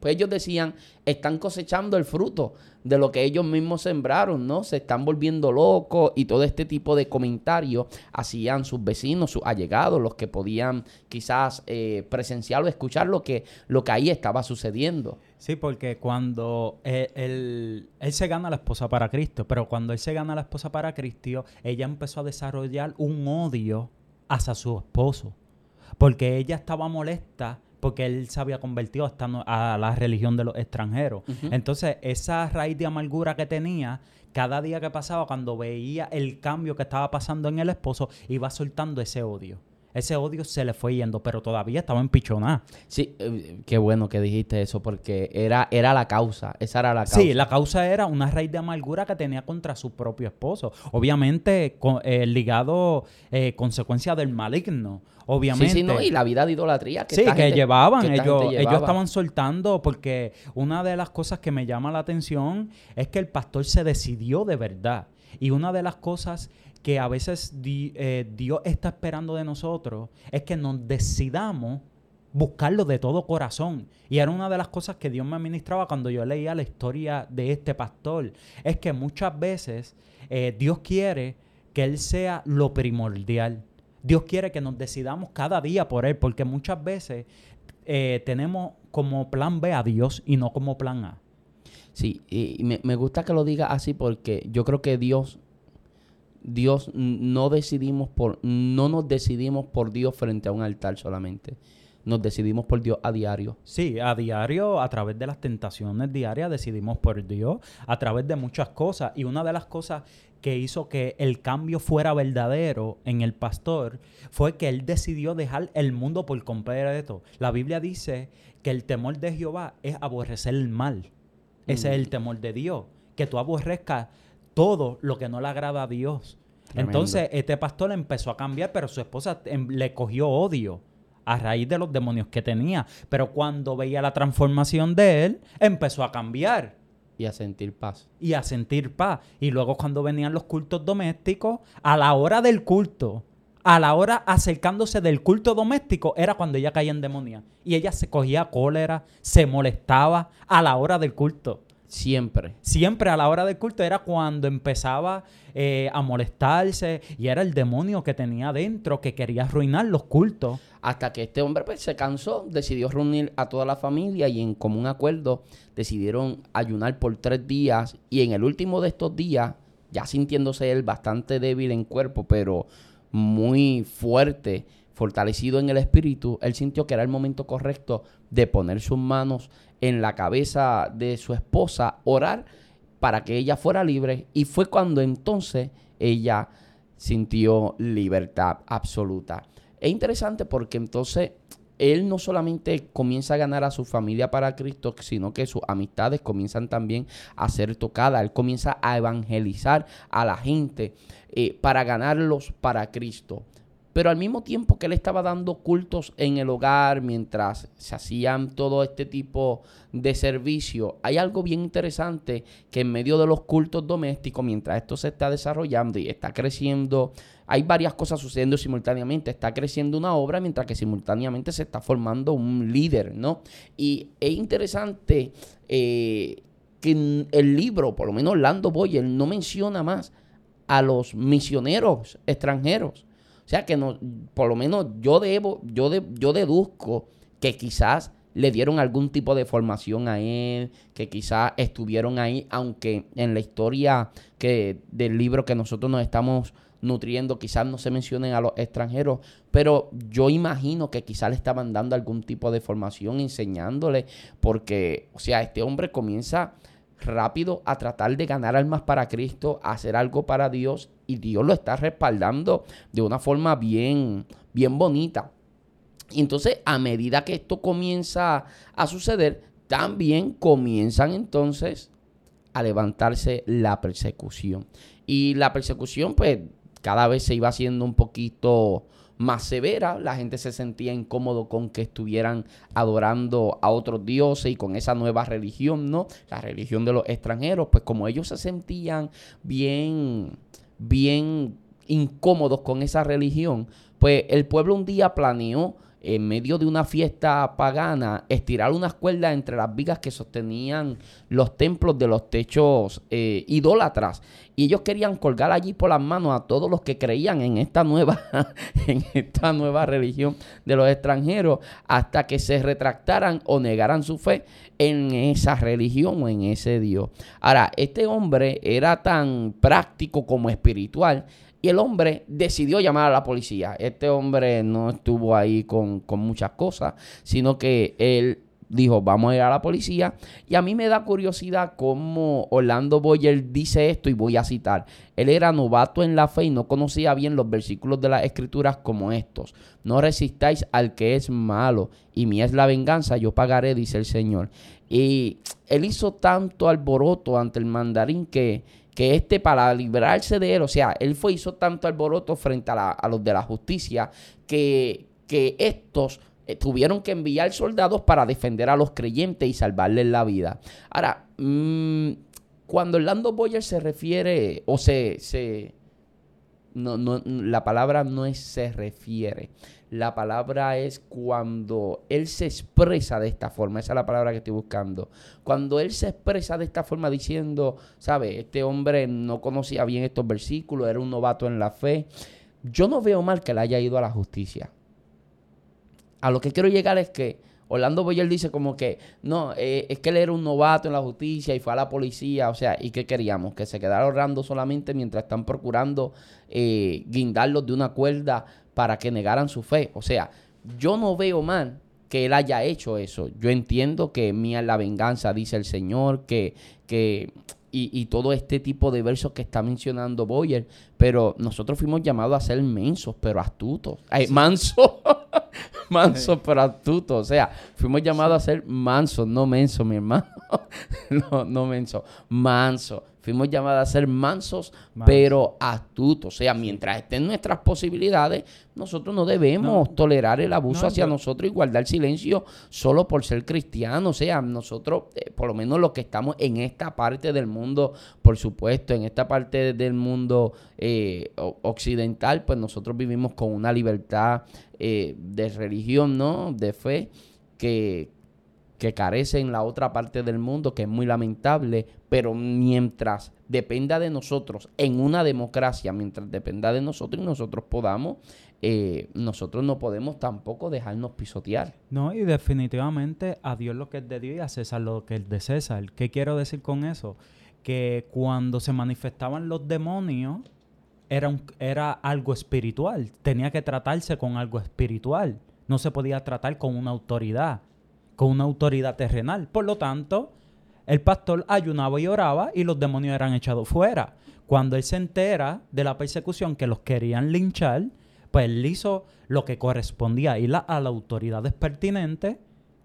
pues ellos decían, están cosechando el fruto de lo que ellos mismos sembraron, ¿no? Se están volviendo locos y todo este tipo de comentarios hacían sus vecinos, sus allegados, los que podían quizás eh, presenciar o escuchar lo que, lo que ahí estaba sucediendo. Sí, porque cuando él, él- se gana la esposa para Cristo, pero cuando él se gana la esposa para Cristo, ella empezó a desarrollar un odio hacia su esposo, porque ella estaba molesta porque él se había convertido hasta a la religión de los extranjeros. Entonces, esa raíz de amargura que tenía, cada día que pasaba, cuando veía el cambio que estaba pasando en el esposo, iba soltando ese odio. Ese odio se le fue yendo, pero todavía estaba empichonada. Sí, eh, qué bueno que dijiste eso porque era, era la causa, esa era la causa. Sí, la causa era una raíz de amargura que tenía contra su propio esposo. Obviamente, eh, ligado eh, consecuencia del maligno. Obviamente. Sí, sí, no, y la vida de idolatría que Sí, que gente- llevaban, que ellos, estaban soltando porque una de las cosas que me llama la atención es que el pastor se decidió de verdad. Y una de las cosas que a veces di- eh, Dios está esperando de nosotros es que nos decidamos buscarlo de todo corazón. Y era una de las cosas que Dios me administraba cuando yo leía la historia de este pastor. Es que muchas veces eh, Dios quiere que Él sea lo primordial. Dios quiere que nos decidamos cada día por Él, porque muchas veces eh, tenemos como plan B a Dios y no como plan A. Sí, y me, me gusta que lo diga así porque yo creo que Dios, Dios no decidimos por, no nos decidimos por Dios frente a un altar solamente. Nos decidimos por Dios a diario. Sí, a diario, a través de las tentaciones diarias, decidimos por Dios, a través de muchas cosas. Y una de las cosas que hizo que el cambio fuera verdadero en el pastor fue que él decidió dejar el mundo por completo. La Biblia dice que el temor de Jehová es aborrecer el mal. Ese es el temor de Dios, que tú aborrezcas todo lo que no le agrada a Dios. Tremendo. Entonces, este pastor empezó a cambiar, pero su esposa em, le cogió odio a raíz de los demonios que tenía. Pero cuando veía la transformación de él, empezó a cambiar Y a sentir paz. y a sentir paz. Y luego cuando venían los cultos domésticos, a la hora del culto, a la hora acercándose del culto doméstico, era cuando ella caía en demonía. Y ella se cogía cólera, se molestaba a la hora del culto. Siempre. Siempre a la hora del culto era cuando empezaba eh, a molestarse y era el demonio que tenía dentro que quería arruinar los cultos. Hasta que este hombre pues, se cansó, decidió reunir a toda la familia y en común acuerdo decidieron ayunar por tres días. Y en el último de estos días, ya sintiéndose él bastante débil en cuerpo, pero muy fuerte, fortalecido en el espíritu, él sintió que era el momento correcto de poner sus manos en la cabeza de su esposa, orar para que ella fuera libre. Y fue cuando entonces ella sintió libertad absoluta. Es interesante porque entonces él no solamente comienza a ganar a su familia para Cristo, sino que sus amistades comienzan también a ser tocadas. Él comienza a evangelizar a la gente eh, para ganarlos para Cristo. Pero al mismo tiempo que él estaba dando cultos en el hogar mientras se hacían todo este tipo de servicio, hay algo bien interesante que en medio de los cultos domésticos, mientras esto se está desarrollando y está creciendo, hay varias cosas sucediendo simultáneamente. Está creciendo una obra mientras que simultáneamente se está formando un líder, ¿no? Y es interesante eh, que el libro, por lo menos Lando Boyer, no menciona más a los misioneros extranjeros. O sea que no, por lo menos yo debo, yo, de- yo deduzco que quizás le dieron algún tipo de formación a él, que quizás estuvieron ahí, aunque en la historia que, del libro que nosotros nos estamos nutriendo, quizás no se mencionen a los extranjeros, pero yo imagino que quizás le estaban dando algún tipo de formación, enseñándole, porque, o sea, este hombre comienza rápido a tratar de ganar almas para Cristo, a hacer algo para Dios y Dios lo está respaldando de una forma bien, bien bonita. Y entonces, a medida que esto comienza a suceder, también comienzan entonces a levantarse la persecución. Y la persecución, pues, cada vez se iba haciendo un poquito más severa, la gente se sentía incómodo con que estuvieran adorando a otros dioses y con esa nueva religión, ¿no? La religión de los extranjeros, pues como ellos se sentían bien, bien incómodos con esa religión, pues el pueblo un día planeó en medio de una fiesta pagana, estirar unas cuerdas entre las vigas que sostenían los templos de los techos eh, idólatras. Y ellos querían colgar allí por las manos a todos los que creían en esta nueva, *laughs* en esta nueva religión de los extranjeros, hasta que se retractaran o negaran su fe en esa religión o en ese Dios. Ahora, este hombre era tan práctico como espiritual y el hombre decidió llamar a la policía. Este hombre no estuvo ahí con, muchas cosas, sino que él dijo, vamos a ir a la policía. Y a mí me da curiosidad cómo Orlando Boyer dice esto y voy a citar. Él era novato en la fe y no conocía bien los versículos de las escrituras como estos. No resistáis al que es malo y mía es la venganza, yo pagaré, dice el Señor. Y él hizo tanto alboroto ante el mandarín que que este para librarse de él, o sea, él fue hizo tanto alboroto frente a, los de la justicia que, que estos eh, tuvieron que enviar soldados para defender a los creyentes y salvarles la vida. Ahora, mm, cuando Orlando Boyer se refiere, o se, se no, no, la palabra no es se refiere, la palabra es cuando Él se expresa de esta forma. Esa es la palabra que estoy buscando. Cuando Él se expresa de esta forma diciendo, ¿sabe? Este hombre no conocía bien estos versículos, era un novato en la fe. Yo no veo mal que él haya ido a la justicia. A lo que quiero llegar es que Orlando Boyer dice como que, no, eh, es que él era un novato en la justicia y fue a la policía, o sea, ¿y qué queríamos? Que se quedara ahorrando solamente mientras están procurando eh, guindarlos de una cuerda para que negaran su fe. O sea, yo no veo mal que él haya hecho eso. Yo entiendo que mía es la venganza, dice el Señor, que, que y, todo este tipo de versos que está mencionando Boyer, pero nosotros fuimos llamados a ser mensos, pero astutos. Ay, mansos, *laughs* mansos, pero astutos. O sea, fuimos llamados a ser mansos, no mensos, mi hermano. *laughs* no, no mensos, mansos. Fuimos llamados a ser mansos, pero astutos. O sea, mientras estén nuestras posibilidades, nosotros no debemos tolerar el abuso hacia nosotros y guardar silencio solo por ser cristianos. O sea, nosotros, eh, por lo menos los que estamos en esta parte del mundo, por supuesto, en esta parte del mundo eh, occidental, pues nosotros vivimos con una libertad eh, de religión, ¿no? De fe, que, que carece en la otra parte del mundo, que es muy lamentable, pero mientras dependa de nosotros en una democracia, mientras dependa de nosotros y nosotros podamos, eh, nosotros no podemos tampoco dejarnos pisotear. No, y definitivamente a Dios lo que es de Dios y a César lo que es de César. ¿Qué quiero decir con eso? Que cuando se manifestaban los demonios, era, era algo espiritual, tenía que tratarse con algo espiritual, no se podía tratar con una autoridad con una autoridad terrenal. Por lo tanto, el pastor ayunaba y oraba y los demonios eran echados fuera. Cuando él se entera de la persecución que los querían linchar, pues él hizo lo que correspondía ir a, las autoridades pertinentes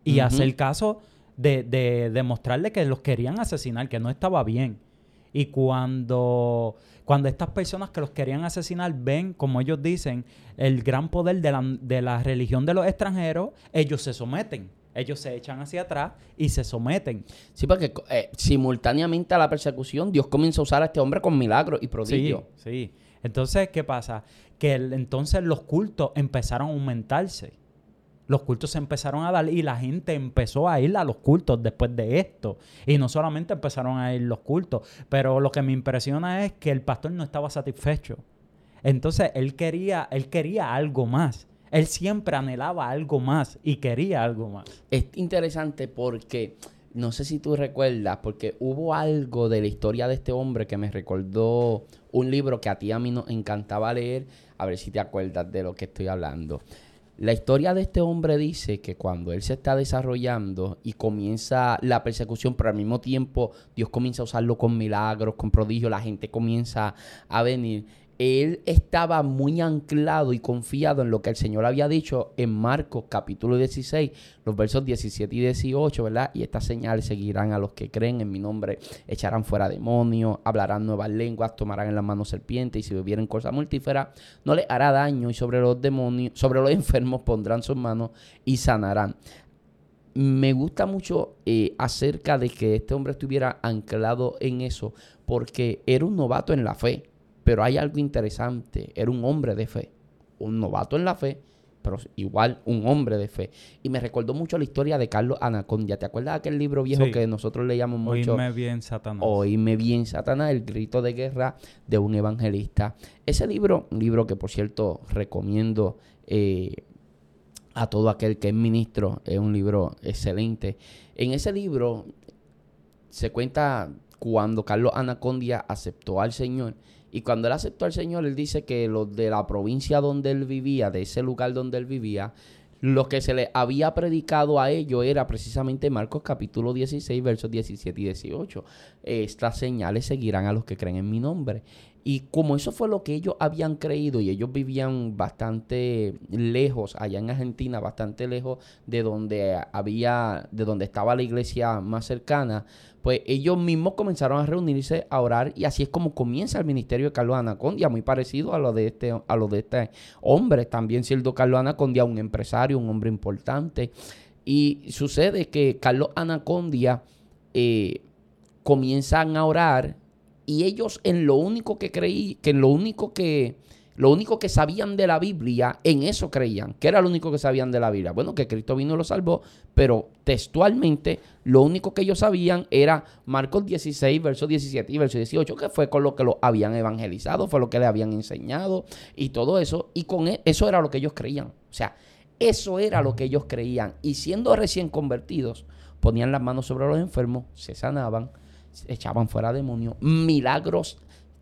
y hacer caso de, de demostrarle que los querían asesinar, que no estaba bien. Y cuando, cuando estas personas que los querían asesinar ven, como ellos dicen, el gran poder de la, de la religión de los extranjeros, ellos se someten ellos se echan hacia atrás y se someten. Sí, porque eh, simultáneamente a la persecución, Dios comienza a usar a este hombre con milagros y prodigios. Sí, sí. Entonces, ¿qué pasa? Que entonces los cultos empezaron a aumentarse. Los cultos se empezaron a dar y la gente empezó a ir a los cultos después de esto. Y no solamente empezaron a ir los cultos, pero lo que me impresiona es que el pastor no estaba satisfecho. Entonces él quería, él quería algo más. Él siempre anhelaba algo más y quería algo más. Es interesante porque, no sé si tú recuerdas, porque hubo algo de la historia de este hombre que me recordó un libro que a ti a mí nos encantaba leer, a ver si te acuerdas de lo que estoy hablando. La historia de este hombre dice que cuando él se está desarrollando y comienza la persecución, pero al mismo tiempo Dios comienza a usarlo con milagros, con prodigios, la gente comienza a venir él estaba muy anclado y confiado en lo que el Señor había dicho en Marcos capítulo 16, los versos 17 y 18, ¿verdad? Y estas señales seguirán a los que creen en mi nombre, echarán fuera demonios, hablarán nuevas lenguas, tomarán en las manos serpientes y si bebieren cosas mortíferas, no les hará daño y sobre los demonios, sobre los *laughs* enfermos pondrán sus manos y sanarán. Me gusta mucho eh, acerca de que este hombre estuviera anclado en eso, porque era un novato en la fe pero hay algo interesante. Era un hombre de fe. Un novato en la fe, pero igual un hombre de fe. Y me recordó mucho la historia de Carlos Anacondia. ¿Te acuerdas de aquel libro viejo que nosotros leíamos mucho? Oíme bien, Satanás. Oíme bien, Satanás, el grito de guerra de un evangelista. Ese libro, un libro que por cierto recomiendo eh, a todo aquel que es ministro, es un libro excelente. En ese libro se cuenta cuando Carlos Anacondia aceptó al Señor y cuando él aceptó al Señor, él dice que los de la provincia donde él vivía, de ese lugar donde él vivía, lo que se le había predicado a ellos era precisamente Marcos capítulo 16, versos 17 y 18. Estas señales seguirán a los que creen en mi nombre. Y como eso fue lo que ellos habían creído y ellos vivían bastante lejos, allá en Argentina, bastante lejos de donde había, de donde estaba la iglesia más cercana, pues ellos mismos comenzaron a reunirse a orar y así es como comienza el ministerio de Carlos Anacondia, muy parecido a lo de este, a lo de este hombre, también siendo Carlos Anacondia un empresario, un hombre importante. Y sucede que Carlos Anacondia eh, comienzan a orar y ellos en lo único que creí, que en lo único que lo único que sabían de la Biblia, en eso creían. ¿Qué era lo único que sabían de la Biblia? Bueno, que Cristo vino y lo salvó, pero textualmente lo único que ellos sabían era Marcos 16, verso 17 y verso 18, que fue con lo que lo habían evangelizado, fue lo que le habían enseñado y todo eso. Y con e, eso era lo que ellos creían. O sea, eso era lo que ellos creían. Y siendo recién convertidos, ponían las manos sobre los enfermos, se sanaban, echaban fuera demonios, milagros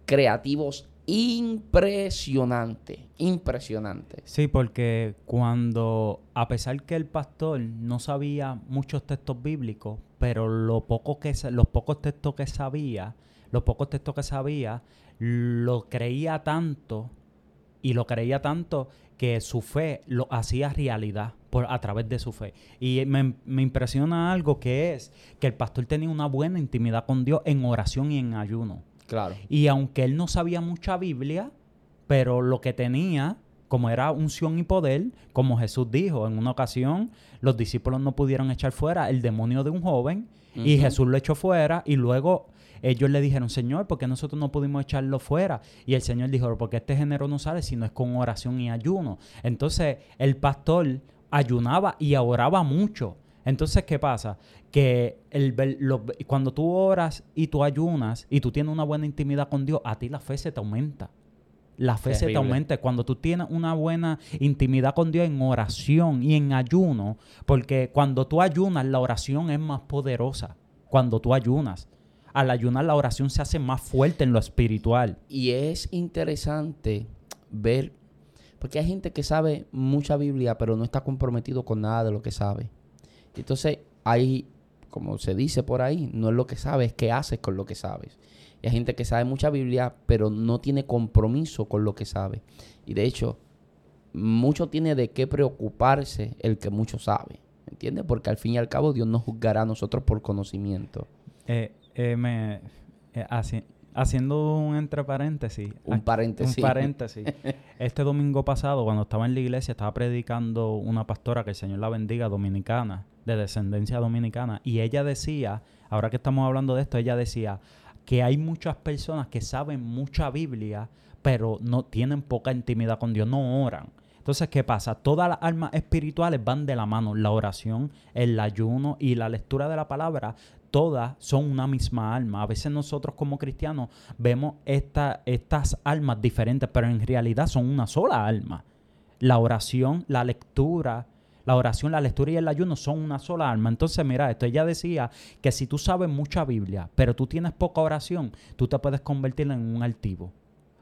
creativos impresionante, impresionante. Sí, porque cuando, a pesar que el pastor no sabía muchos textos bíblicos, pero lo poco que, los pocos textos que sabía, los pocos textos que sabía, lo creía tanto y lo creía tanto que su fe lo hacía realidad por, a través de su fe. Y me, me, impresiona algo que es que el pastor tenía una buena intimidad con Dios en oración y en ayuno. Y aunque él no sabía mucha Biblia, pero lo que tenía, como era unción y poder, como Jesús dijo, en una ocasión los discípulos no pudieron echar fuera el demonio de un joven y Jesús lo echó fuera y luego ellos le dijeron, Señor, ¿por qué nosotros no pudimos echarlo fuera? Y el Señor dijo, porque este género no sale si no es con oración y ayuno. Entonces el pastor ayunaba y oraba mucho. Entonces, ¿qué pasa? Que el, cuando tú oras y tú ayunas y tú tienes una buena intimidad con Dios, a ti la fe se te aumenta. La fe se te aumenta cuando tú tienes una buena intimidad con Dios en oración y en ayuno, porque cuando tú ayunas, la oración es más poderosa. Cuando tú ayunas, al ayunar la oración se hace más fuerte en lo espiritual. Y es interesante ver, porque hay gente que sabe mucha Biblia, pero no está comprometido con nada de lo que sabe. Entonces, hay, como se dice por ahí, no es lo que sabes, es qué haces con lo que sabes. Y hay gente que sabe mucha Biblia, pero no tiene compromiso con lo que sabe. Y de hecho, mucho tiene de qué preocuparse el que mucho sabe. ¿Entiendes? Porque al fin y al cabo Dios nos juzgará a nosotros por conocimiento. Eh, eh, me, eh, Haciendo un entre paréntesis. Un paréntesis. Un paréntesis. *laughs* este domingo pasado, cuando estaba en la iglesia, estaba predicando una pastora que el Señor la bendiga, dominicana, de descendencia dominicana. Y ella decía, ahora que estamos hablando de esto, ella decía que hay muchas personas que saben mucha Biblia, pero no tienen poca intimidad con Dios, no oran. Entonces, ¿qué pasa? Todas las almas espirituales van de la mano. La oración, el ayuno y la lectura de la palabra todas son una misma alma. A veces nosotros como cristianos vemos estas almas diferentes, pero en realidad son una sola alma. La oración, la lectura, la oración, la lectura y el ayuno son una sola alma. Entonces, mira, esto ella decía que si tú sabes mucha Biblia, pero tú tienes poca oración, tú te puedes convertir en un altivo.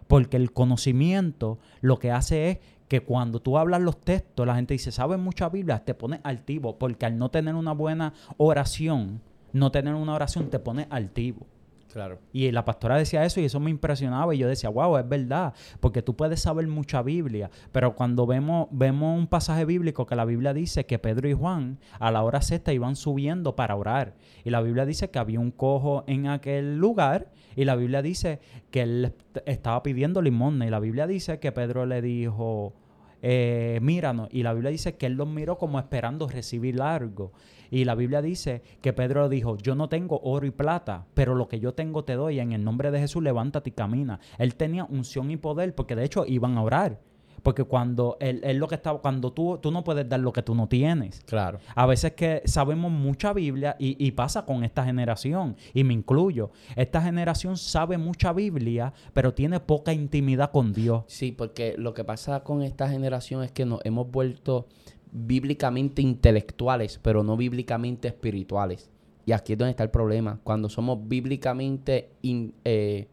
Porque el conocimiento lo que hace es que cuando tú hablas los textos, la gente dice, sabes mucha Biblia, te pones altivo, porque al no tener una buena oración, no tener una oración te pone altivo. Claro. Y la pastora decía eso y eso me impresionaba y yo decía, wow, es verdad, porque tú puedes saber mucha Biblia, pero cuando vemos, vemos un pasaje bíblico que la Biblia dice que Pedro y Juan a la hora sexta iban subiendo para orar y la Biblia dice que había un cojo en aquel lugar y la Biblia dice que él estaba pidiendo limosna y la Biblia dice que Pedro le dijo, eh, míranos. Y la Biblia dice que él los miró como esperando recibir algo. Y la Biblia dice que Pedro dijo, yo no tengo oro y plata, pero lo que yo tengo te doy. En el nombre de Jesús, levántate y camina. Él tenía unción y poder porque de hecho iban a orar. Porque cuando él, lo que estaba, cuando tú, tú no puedes dar lo que tú no tienes. Claro. A veces que sabemos mucha Biblia y, y, pasa con esta generación, y me incluyo. Esta generación sabe mucha Biblia, pero tiene poca intimidad con Dios. Sí, porque lo que pasa con esta generación es que nos hemos vuelto bíblicamente intelectuales, pero no bíblicamente espirituales. Y aquí es donde está el problema. Cuando somos bíblicamente... Eh,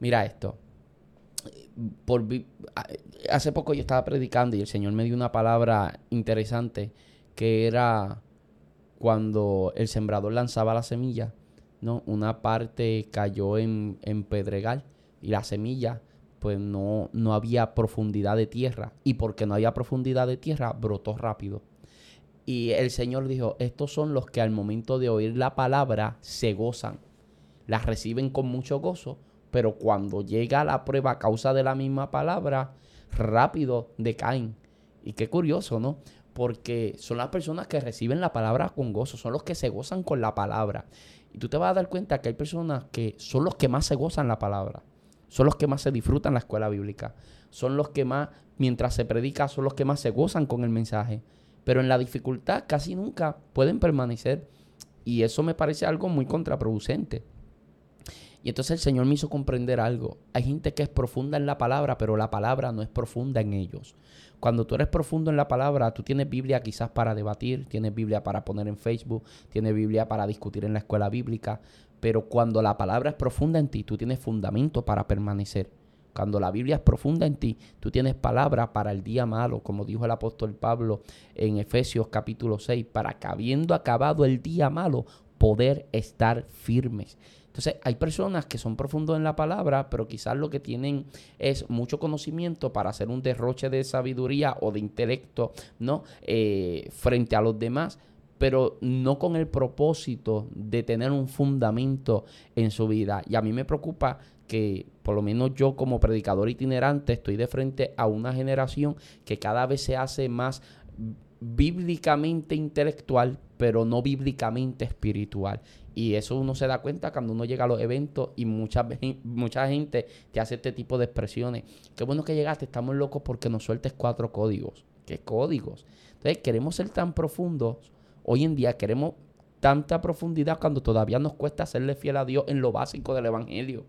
mira esto por, hace poco yo estaba predicando y el Señor me dio una palabra interesante que era cuando el sembrador lanzaba la semilla, ¿no? Una parte cayó en, en pedregal y la semilla pues no, no había profundidad de tierra y porque no había profundidad de tierra brotó rápido. Y el Señor dijo, estos son los que al momento de oír la palabra se gozan, las reciben con mucho gozo, pero cuando llega la prueba a causa de la misma palabra, rápido decaen. Y qué curioso, ¿no? Porque son las personas que reciben la palabra con gozo, son los que se gozan con la palabra. Y tú te vas a dar cuenta que hay personas que son los que más se gozan la palabra, son los que más se disfrutan la escuela bíblica, son los que más, mientras se predica, son los que más se gozan con el mensaje. Pero en la dificultad casi nunca pueden permanecer. Y eso me parece algo muy contraproducente. Y entonces el Señor me hizo comprender algo. Hay gente que es profunda en la palabra, pero la palabra no es profunda en ellos. Cuando tú eres profundo en la palabra, tú tienes Biblia quizás para debatir, tienes Biblia para poner en Facebook, tienes Biblia para discutir en la escuela bíblica, pero cuando la palabra es profunda en ti, tú tienes fundamento para permanecer. Cuando la Biblia es profunda en ti, tú tienes palabra para el día malo, como dijo el apóstol Pablo en Efesios capítulo 6, para que habiendo acabado el día malo, poder estar firmes. Entonces, hay personas que son profundos en la palabra, pero quizás lo que tienen es mucho conocimiento para hacer un derroche de sabiduría o de intelecto, ¿no? Eh, frente a los demás, pero no con el propósito de tener un fundamento en su vida. Y a mí me preocupa que por lo menos yo como predicador itinerante estoy de frente a una generación que cada vez se hace más bíblicamente intelectual, pero no bíblicamente espiritual. Y eso uno se da cuenta cuando uno llega a los eventos y mucha, mucha gente te hace este tipo de expresiones. Qué bueno que llegaste, estamos locos porque nos sueltes cuatro códigos. ¿Qué códigos? Entonces queremos ser tan profundos. Hoy en día queremos tanta profundidad cuando todavía nos cuesta serle fiel a Dios en lo básico del Evangelio.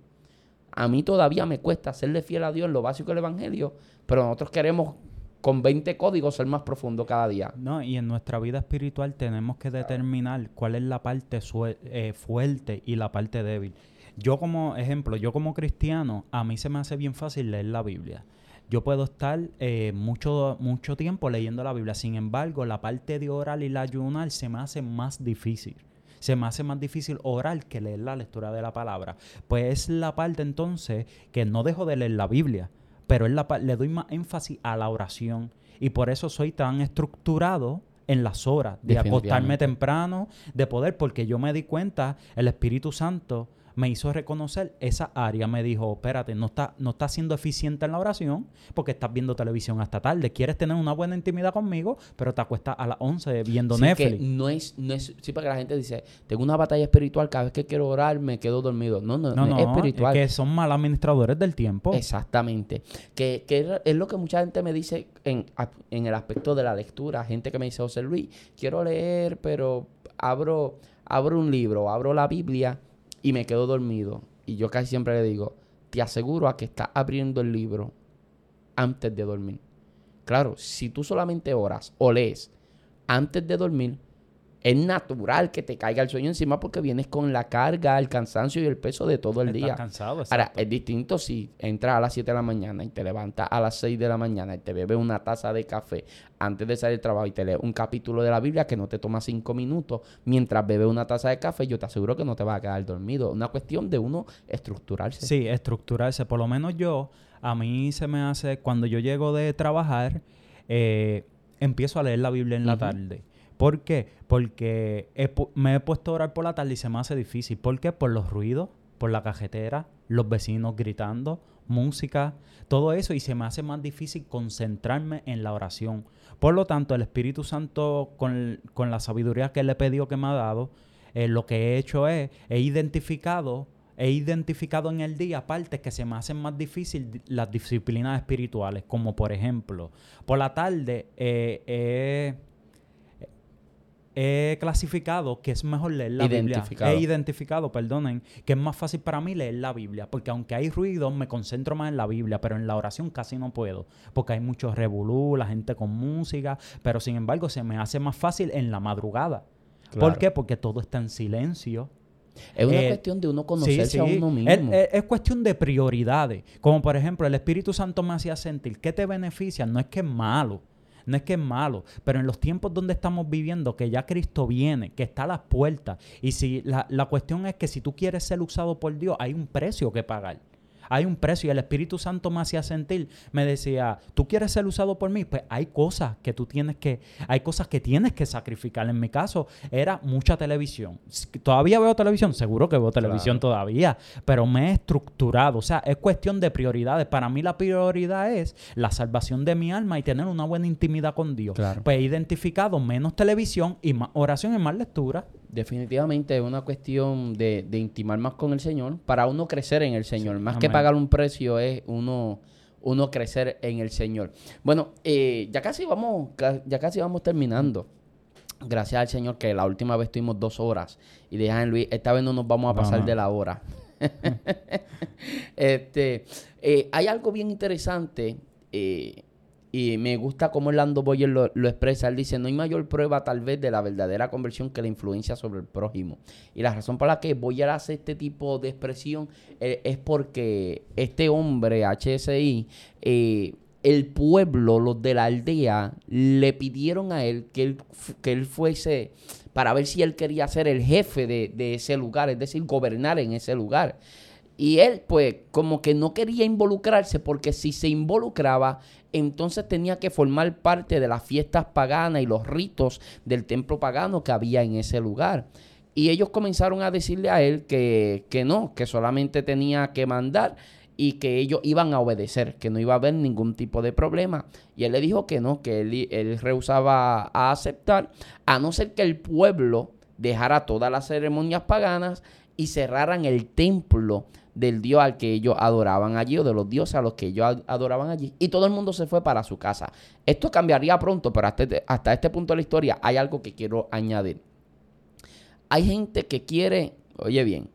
A mí todavía me cuesta serle fiel a Dios en lo básico del Evangelio, pero nosotros queremos con 20 códigos ser más profundo cada día. No, y en nuestra vida espiritual tenemos que determinar cuál es la parte eh, fuerte y la parte débil. Yo como ejemplo, yo como cristiano, a mí se me hace bien fácil leer la Biblia. Yo puedo estar eh, mucho, mucho tiempo leyendo la Biblia. Sin embargo, la parte de orar y la ayunar se me hace más difícil se me hace más difícil orar que leer la lectura de la palabra. Pues es la parte entonces que no dejo de leer la Biblia, pero le doy más énfasis a la oración. Y por eso soy tan estructurado en las horas, de acostarme temprano, de poder, porque yo me di cuenta, el Espíritu Santo me hizo reconocer esa área. Me dijo, espérate, no estás no está siendo eficiente en la oración porque estás viendo televisión hasta tarde. Quieres tener una buena intimidad conmigo, pero te acuestas a las 11 viendo sí, Netflix. Que no es, no es, sí, porque la gente dice, tengo una batalla espiritual, cada vez que quiero orar me quedo dormido. No, no, no, es espiritual. que son mal administradores del tiempo. Exactamente. Que, que es lo que mucha gente me dice en, en el aspecto de la lectura. Gente que me dice, José Luis, quiero leer, pero abro, abro un libro, abro la Biblia y me quedo dormido. Y yo casi siempre le digo, te aseguro a que estás abriendo el libro antes de dormir. Claro, si tú solamente oras o lees antes de dormir, Es natural que te caiga el sueño encima porque vienes con la carga, el cansancio y el peso de todo el Estás día. cansado, Ahora, exacto. es distinto si entras a las 7 de la mañana y te levantas a las 6 de la mañana y te bebes una taza de café antes de salir del trabajo y te lees un capítulo de la Biblia que no te toma 5 minutos mientras bebes una taza de café, yo te aseguro que no te vas a quedar dormido. Una cuestión de uno estructurarse. Sí, estructurarse. Por lo menos yo, a mí se me hace, cuando yo llego de trabajar, eh, empiezo a leer la Biblia en la tarde. ¿Por qué? Porque he me he puesto a orar por la tarde y se me hace difícil. ¿Por qué? Por los ruidos, por la cajetera, los vecinos gritando, música, todo eso. Y se me hace más difícil concentrarme en la oración. Por lo tanto, el Espíritu Santo, con, con la sabiduría que le pedido que me ha dado, eh, lo que he hecho es, he identificado, he identificado en el día partes que se me hacen más difícil di- las disciplinas espirituales, como por ejemplo, por la tarde eh, he- he clasificado que es mejor leer la. Biblia. He identificado, perdonen, que es más fácil para mí leer la Biblia, porque aunque hay ruido, me concentro más en la Biblia, pero en la oración casi no puedo, porque hay mucho revolú, la gente con música, pero sin embargo se me hace más fácil en la madrugada. Claro. ¿Por qué? Porque todo está en silencio. Es una Eh, cuestión de uno Sí, conocerse a uno Es- mismo. Es, es cuestión de prioridades. Como por ejemplo, el Espíritu Santo me hacía sentir que te beneficia. No es que es malo. No es que es malo, pero en los tiempos donde estamos viviendo, que ya Cristo viene, que está a las puertas, y si la, la cuestión es que si tú quieres ser usado por Dios, hay un precio que pagar. Hay un precio y el Espíritu Santo me hacía sentir, me decía, ¿tú quieres ser usado por mí? Pues hay cosas que tú tienes que, hay cosas que tienes que sacrificar. En mi caso era mucha televisión. ¿Todavía veo televisión? Seguro que veo televisión Claro. todavía, pero me he estructurado. O sea, es cuestión de prioridades. Para mí la prioridad es la salvación de mi alma y tener una buena intimidad con Dios. Claro. Pues he identificado menos televisión y más oración y más lectura. Definitivamente es una cuestión de, de intimar más con el Señor para uno crecer en el Señor. más que pagar un precio es uno, uno crecer en el Señor. Bueno, eh, ya casi vamos, ya casi vamos terminando. Gracias al Señor que la última vez tuvimos dos horas y dejan Luis, esta vez no nos vamos a pasar de la hora. *laughs* este, eh, hay algo bien interesante eh, y me gusta cómo Orlando Boyer lo, expresa. Él dice, no hay mayor prueba tal vez de la verdadera conversión que la influencia sobre el prójimo. Y la razón por la que Boyer hace este tipo de expresión eh, es porque este hombre, HSI, eh, el pueblo, los de la aldea, le pidieron a él que él, que él fuese para ver si él quería ser el jefe de, de ese lugar, es decir, gobernar en ese lugar. Y él, pues, como que no quería involucrarse porque si se involucraba, entonces tenía que formar parte de las fiestas paganas y los ritos del templo pagano que había en ese lugar. Y ellos comenzaron a decirle a él que, que no, que solamente tenía que mandar y que ellos iban a obedecer, que no iba a haber ningún tipo de problema. Y él le dijo que no, que él, él rehusaba a aceptar, a no ser que el pueblo dejara todas las ceremonias paganas y cerraran el templo del dios al que ellos adoraban allí o de los dioses a los que ellos ad- adoraban allí. Y todo el mundo se fue para su casa. Esto cambiaría pronto, pero hasta este, hasta este punto de la historia hay algo que quiero añadir. Hay gente que quiere, oye bien,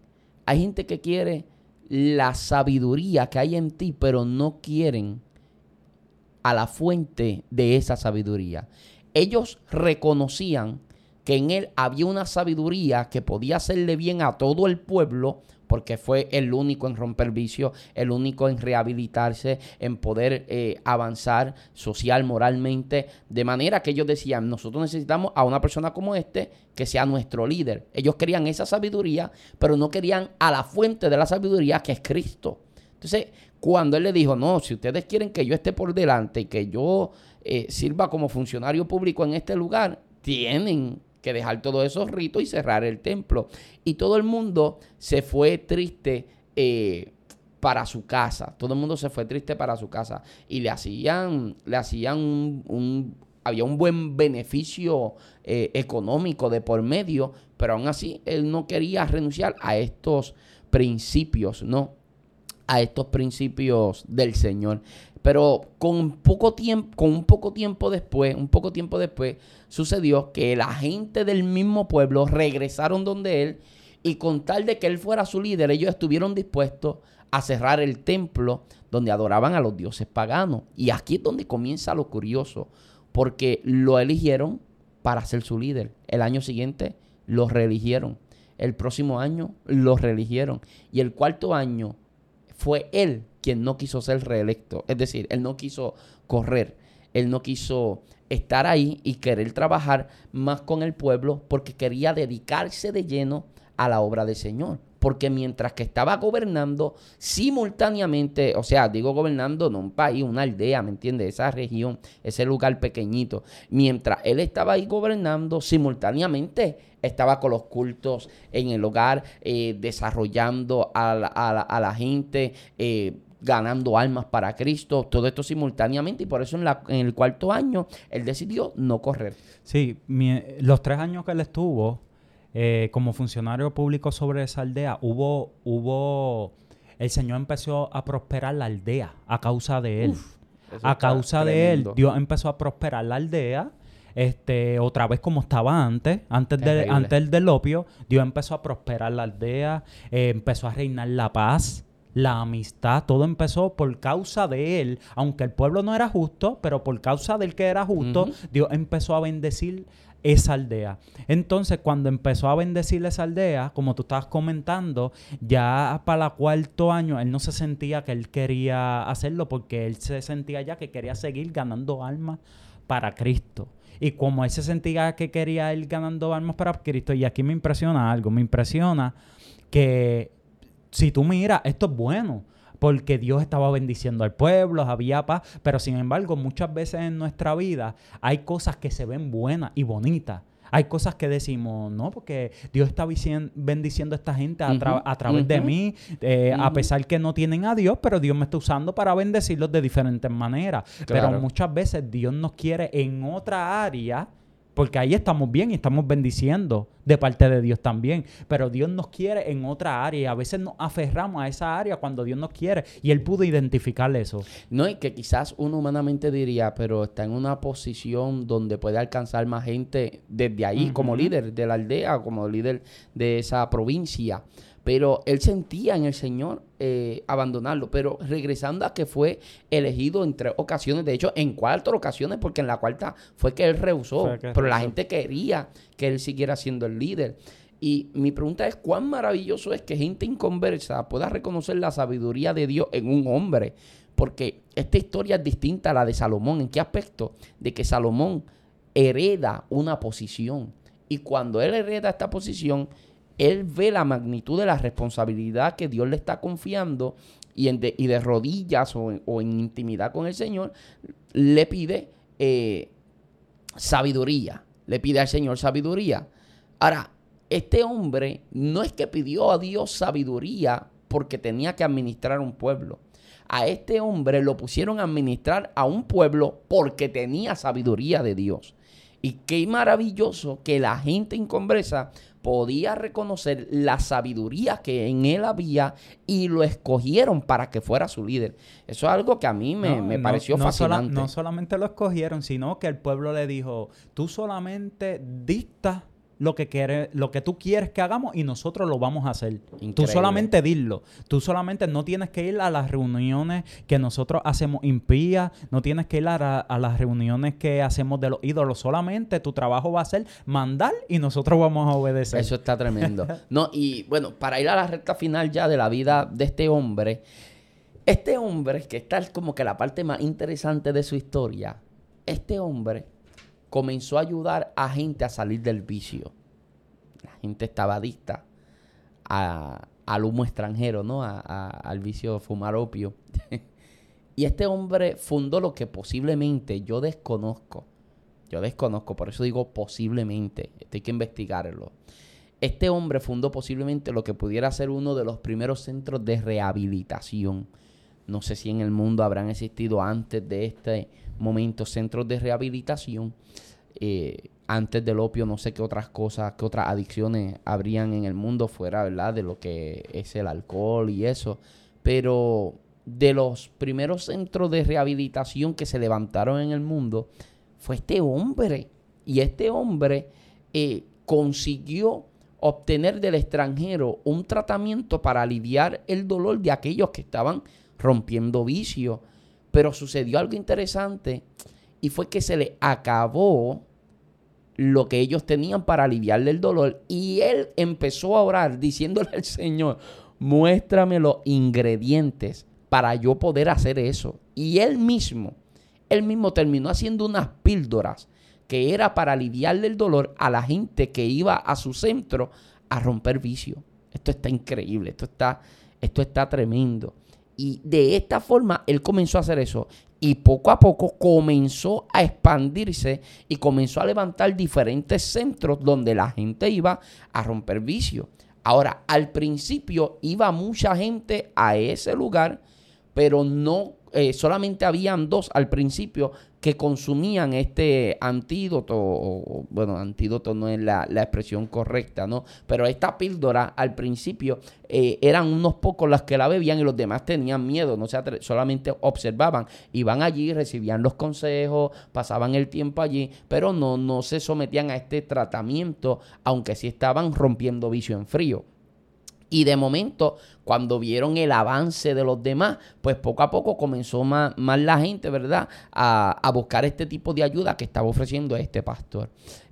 hay gente que quiere la sabiduría que hay en ti, pero no quieren a la fuente de esa sabiduría. Ellos reconocían que en él había una sabiduría que podía hacerle bien a todo el pueblo, porque fue el único en romper vicio, el único en rehabilitarse, en poder eh, avanzar social, moralmente, de manera que ellos decían, nosotros necesitamos a una persona como este que sea nuestro líder. Ellos querían esa sabiduría, pero no querían a la fuente de la sabiduría que es Cristo. Entonces, cuando él le dijo, no, si ustedes quieren que yo esté por delante y que yo eh, sirva como funcionario público en este lugar, tienen que dejar todos esos ritos y cerrar el templo. Y todo el mundo se fue triste eh, para su casa. Todo el mundo se fue triste para su casa. Y le hacían, le hacían un, había un buen beneficio eh, económico de por medio, pero aún así él no quería renunciar a estos principios, ¿no? A estos principios del Señor. Pero con poco tiempo, con un poco tiempo después, un poco tiempo después, sucedió que la gente del mismo pueblo regresaron donde él y con tal de que él fuera su líder, ellos estuvieron dispuestos a cerrar el templo donde adoraban a los dioses paganos. Y aquí es donde comienza lo curioso, porque lo eligieron para ser su líder. El año siguiente lo reeligieron. El próximo año lo reeligieron. Y el cuarto año fue él quien no quiso ser reelecto. Es decir, él no quiso correr. Él no quiso estar ahí y querer trabajar más con el pueblo porque quería dedicarse de lleno a la obra del Señor. Porque mientras que estaba gobernando, simultáneamente, o sea, digo gobernando, no un país, una aldea, ¿me entiendes? Esa región, ese lugar pequeñito. Mientras él estaba ahí gobernando, simultáneamente estaba con los cultos en el hogar, eh, desarrollando a la, gente, eh, ganando almas para Cristo, todo esto simultáneamente y por eso en, la, en el cuarto año él decidió no correr. Sí, los tres años que él estuvo, eh, como funcionario público sobre esa aldea, hubo, hubo, el Señor empezó a prosperar la aldea a causa de él. a causa de él, Dios empezó a prosperar la aldea. Este, otra vez como estaba antes, antes, de, antes del opio, Dios empezó a prosperar la aldea, eh, empezó a reinar la paz, la amistad, todo empezó por causa de él, aunque el pueblo no era justo, pero por causa del que era justo, Dios empezó a bendecir esa aldea. Entonces, cuando empezó a bendecir esa aldea, como tú estabas comentando, ya para el cuarto año él no se sentía que él quería hacerlo porque él se sentía ya que quería seguir ganando almas para Cristo. Y como él se sentía que quería ir ganando almas para Cristo, y aquí me impresiona algo, me impresiona que si tú miras, esto es bueno porque Dios estaba bendiciendo al pueblo, había paz, pero sin embargo muchas veces en nuestra vida hay cosas que se ven buenas y bonitas. Hay cosas que decimos, no, porque Dios está bendiciendo a esta gente a, través de mí, eh, a pesar que no tienen a Dios, pero Dios me está usando para bendecirlos de diferentes maneras. Pero muchas veces Dios nos quiere en otra área porque ahí estamos bien y estamos bendiciendo de parte de Dios también. Pero Dios nos quiere en otra área y a veces nos aferramos a esa área cuando Dios nos quiere. Y Él pudo identificar eso. No, y que quizás uno humanamente diría, pero está en una posición donde puede alcanzar más gente desde ahí, como líder de la aldea, como líder de esa provincia pero él sentía en el Señor eh, abandonarlo. Pero regresando a que fue elegido en tres ocasiones, de hecho en cuatro ocasiones, porque en la cuarta fue que él rehusó, pero la gente quería que él siguiera siendo el líder. Y mi pregunta es, ¿cuán maravilloso es que gente inconversa pueda reconocer la sabiduría de Dios en un hombre? Porque esta historia es distinta a la de Salomón. ¿En qué aspecto? De que Salomón hereda una posición. Y cuando él hereda esta posición, él ve la magnitud de la responsabilidad que Dios le está confiando y, de, y de rodillas o en, intimidad con el Señor, le pide eh, sabiduría, le pide al Señor sabiduría. Ahora, este hombre no es que pidió a Dios sabiduría porque tenía que administrar un pueblo. A este hombre lo pusieron a administrar a un pueblo porque tenía sabiduría de Dios. Y qué maravilloso que la gente inconversa podía reconocer la sabiduría que en él había y lo escogieron para que fuera su líder. Eso es algo que a mí me, pareció fascinante. no solamente lo escogieron, sino que el pueblo le dijo, tú solamente dictas lo que quiere, lo que tú quieres que hagamos y nosotros lo vamos a hacer. Tú solamente dilo. Tú solamente no tienes que ir a las reuniones que nosotros hacemos impías, no tienes que ir a, las reuniones que hacemos de los ídolos. Solamente tu trabajo va a ser mandar y nosotros vamos a obedecer. Eso está tremendo. *laughs* no, y bueno, para ir a la recta final ya de la vida de este hombre, este hombre, que está como que la parte más interesante de su historia, este hombre comenzó a ayudar a gente a salir del vicio. La gente estaba adicta al humo extranjero, ¿no? al vicio de fumar opio. *laughs* y este hombre fundó lo que posiblemente yo desconozco. Yo desconozco, por eso digo posiblemente. Esto hay que investigarlo. Este hombre fundó posiblemente lo que pudiera ser uno de los primeros centros de rehabilitación. No sé si en el mundo habrán existido antes de este momentos, centros de rehabilitación. Eh, antes del opio, no sé qué otras cosas, qué otras adicciones habrían en el mundo fuera, ¿verdad? De lo que es el alcohol y eso. Pero de los primeros centros de rehabilitación que se levantaron en el mundo, fue este hombre. Y este hombre eh, consiguió obtener del extranjero un tratamiento para aliviar el dolor de aquellos que estaban rompiendo vicio. Pero sucedió algo interesante y fue que se le acabó lo que ellos tenían para aliviarle el dolor. Y él empezó a orar diciéndole al Señor, muéstrame los ingredientes para yo poder hacer eso. Y él mismo, él mismo terminó haciendo unas píldoras que era para aliviarle el dolor a la gente que iba a su centro a romper vicio. Esto está increíble, esto está, esto está tremendo. Y de esta forma él comenzó a hacer eso. Y poco a poco comenzó a expandirse y comenzó a levantar diferentes centros donde la gente iba a romper vicio. Ahora, al principio iba mucha gente a ese lugar, pero no eh, solamente habían dos al principio que consumían este antídoto, bueno, antídoto no es la, expresión correcta, ¿no? Pero esta píldora al principio eh, eran unos pocos los que la bebían y los demás tenían miedo, no se solamente observaban, iban allí, recibían los consejos, pasaban el tiempo allí, pero no, no se sometían a este tratamiento, aunque sí estaban rompiendo vicio en frío. Y de momento, cuando vieron el avance de los demás, pues poco a poco comenzó más, la gente, ¿verdad?, a, buscar este tipo de ayuda que estaba ofreciendo este pastor.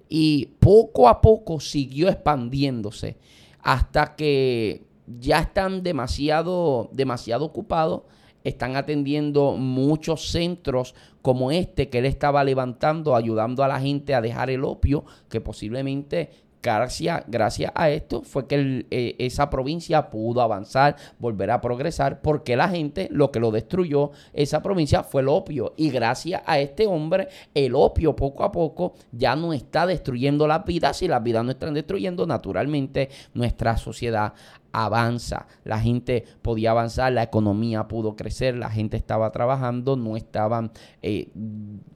Y poco a poco siguió expandiéndose hasta que ya están demasiado, demasiado ocupados, están atendiendo muchos centros como este que él estaba levantando, ayudando a la gente a dejar el opio, que posiblemente Gracias, a esto fue que eh, esa provincia pudo avanzar, volver a progresar, porque la gente lo que lo destruyó, esa provincia fue el opio. Y gracias a este hombre, el opio poco a poco ya no está destruyendo las vidas. Si las vidas no están destruyendo, naturalmente nuestra sociedad avanza. La gente podía avanzar, la economía pudo crecer, la gente estaba trabajando, no estaban eh,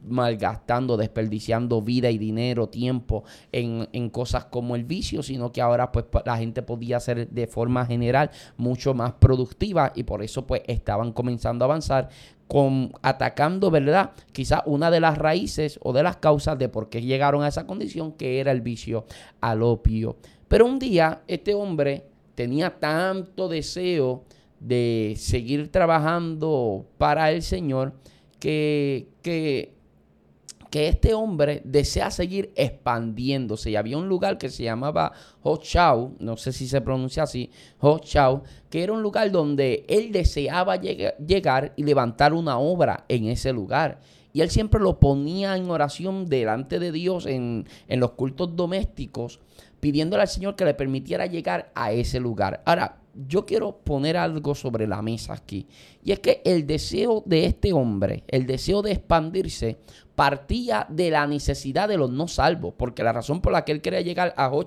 malgastando, desperdiciando vida y dinero, tiempo en, en, cosas como el vicio, sino que ahora pues la gente podía ser de forma general mucho más productiva y por eso pues estaban comenzando a avanzar con, atacando, ¿verdad? Quizás una de las raíces o de las causas de por qué llegaron a esa condición que era el vicio al opio. Pero un día este hombre tenía tanto deseo de seguir trabajando para el Señor que, que, que este hombre desea seguir expandiéndose. Y había un lugar que se llamaba Ho Chao, no sé si se pronuncia así, Ho Chao, que era un lugar donde él deseaba llegar y levantar una obra en ese lugar. Y él siempre lo ponía en oración delante de Dios en, en los cultos domésticos pidiéndole al Señor que le permitiera llegar a ese lugar. Ahora, yo quiero poner algo sobre la mesa aquí. Y es que el deseo de este hombre, el deseo de expandirse, partía de la necesidad de los no salvos. Porque la razón por la que él quería llegar a Ho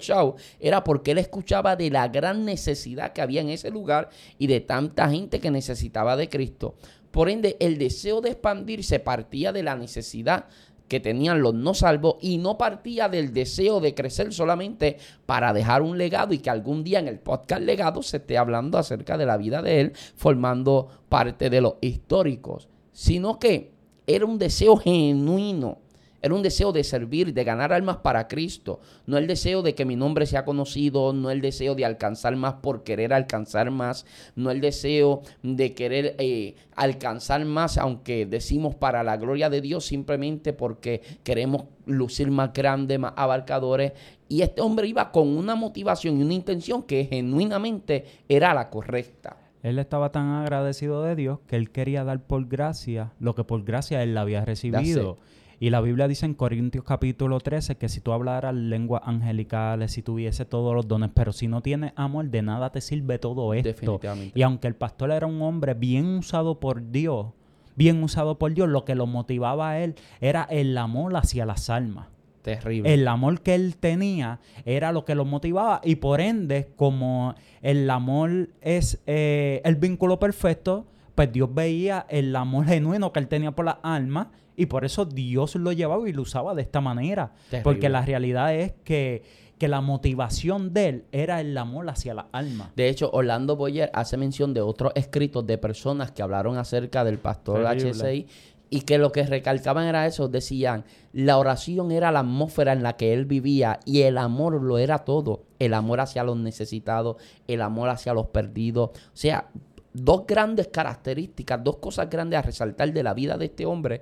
era porque él escuchaba de la gran necesidad que había en ese lugar y de tanta gente que necesitaba de Cristo. Por ende, el deseo de expandirse partía de la necesidad que tenían los no salvos y no partía del deseo de crecer solamente para dejar un legado y que algún día en el podcast legado se esté hablando acerca de la vida de él, formando parte de los históricos, sino que era un deseo genuino era un deseo de servir, de ganar almas para Cristo. No el deseo de que mi nombre sea conocido, no el deseo de alcanzar más por querer alcanzar más, no el deseo de querer eh, alcanzar más, aunque decimos para la gloria de Dios, simplemente porque queremos lucir más grandes, más abarcadores. Y este hombre iba con una motivación y una intención que genuinamente era la correcta. Él estaba tan agradecido de Dios que él quería dar por gracia lo que por gracia él había recibido. Y la Biblia dice en Corintios capítulo 13 que si tú hablaras lenguas angelicales, si tuviese todos los dones, pero si no tienes amor, de nada te sirve todo esto. Definitivamente. Y aunque el pastor era un hombre bien usado por Dios, bien usado por Dios, lo que lo motivaba a él era el amor hacia las almas. Terrible. El amor que él tenía era lo que lo motivaba y por ende, como el amor es eh, el vínculo perfecto, pues Dios veía el amor genuino que él tenía por las almas y por eso Dios lo llevaba y lo usaba de esta manera. Porque la realidad es que, que, la motivación de él era el amor hacia la alma. De hecho, Orlando Boyer hace mención de otros escritos de personas que hablaron acerca del pastor HCI y que lo que recalcaban era eso, decían, la oración era la atmósfera en la que él vivía y el amor lo era todo, el amor hacia los necesitados, el amor hacia los perdidos, o sea, dos grandes características, dos cosas grandes a resaltar de la vida de este hombre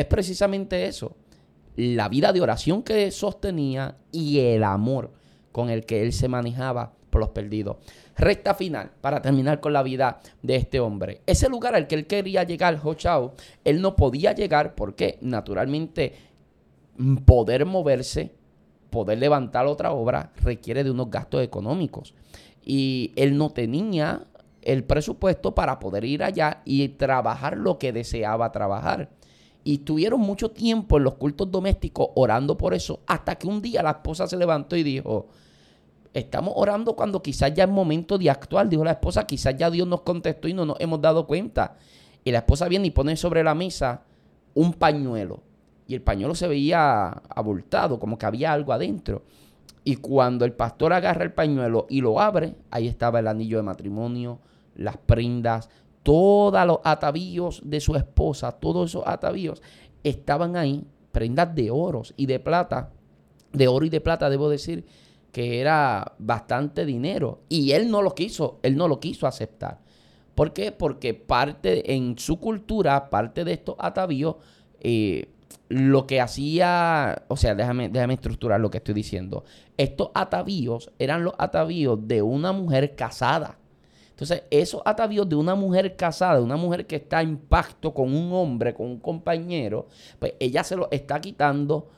es precisamente eso. la vida de oración que sostenía y el amor con el que él se manejaba por los perdidos. Recta final, para terminar con la vida de este hombre. Ese lugar al que él quería llegar, Ho él no podía llegar porque naturalmente poder moverse, poder levantar otra obra requiere de unos gastos económicos. Y él no tenía el presupuesto para poder ir allá y trabajar lo que deseaba trabajar. Y estuvieron mucho tiempo en los cultos domésticos orando por eso, hasta que un día la esposa se levantó y dijo, estamos orando cuando quizás ya es momento de actuar, dijo la esposa, quizás ya Dios nos contestó y no nos hemos dado cuenta. Y la esposa viene y pone sobre la mesa un pañuelo. Y el pañuelo se veía abultado, como que había algo adentro. Y cuando el pastor agarra el pañuelo y lo abre, ahí estaba el anillo de matrimonio, las prendas, todos los atavíos de su esposa, todos esos atavíos estaban ahí, prendas de oros y de plata, de oro y de plata, debo decir, que era bastante dinero. Y él no lo quiso, él no lo quiso aceptar. ¿Por qué? Porque parte en su cultura, parte de estos atavíos, eh, lo que hacía, o sea, déjame, déjame estructurar lo que estoy diciendo. Estos atavíos eran los atavíos de una mujer casada. Entonces, esos atavíos de una mujer casada, una mujer que está en pacto con un hombre, con un compañero, pues ella se lo está quitando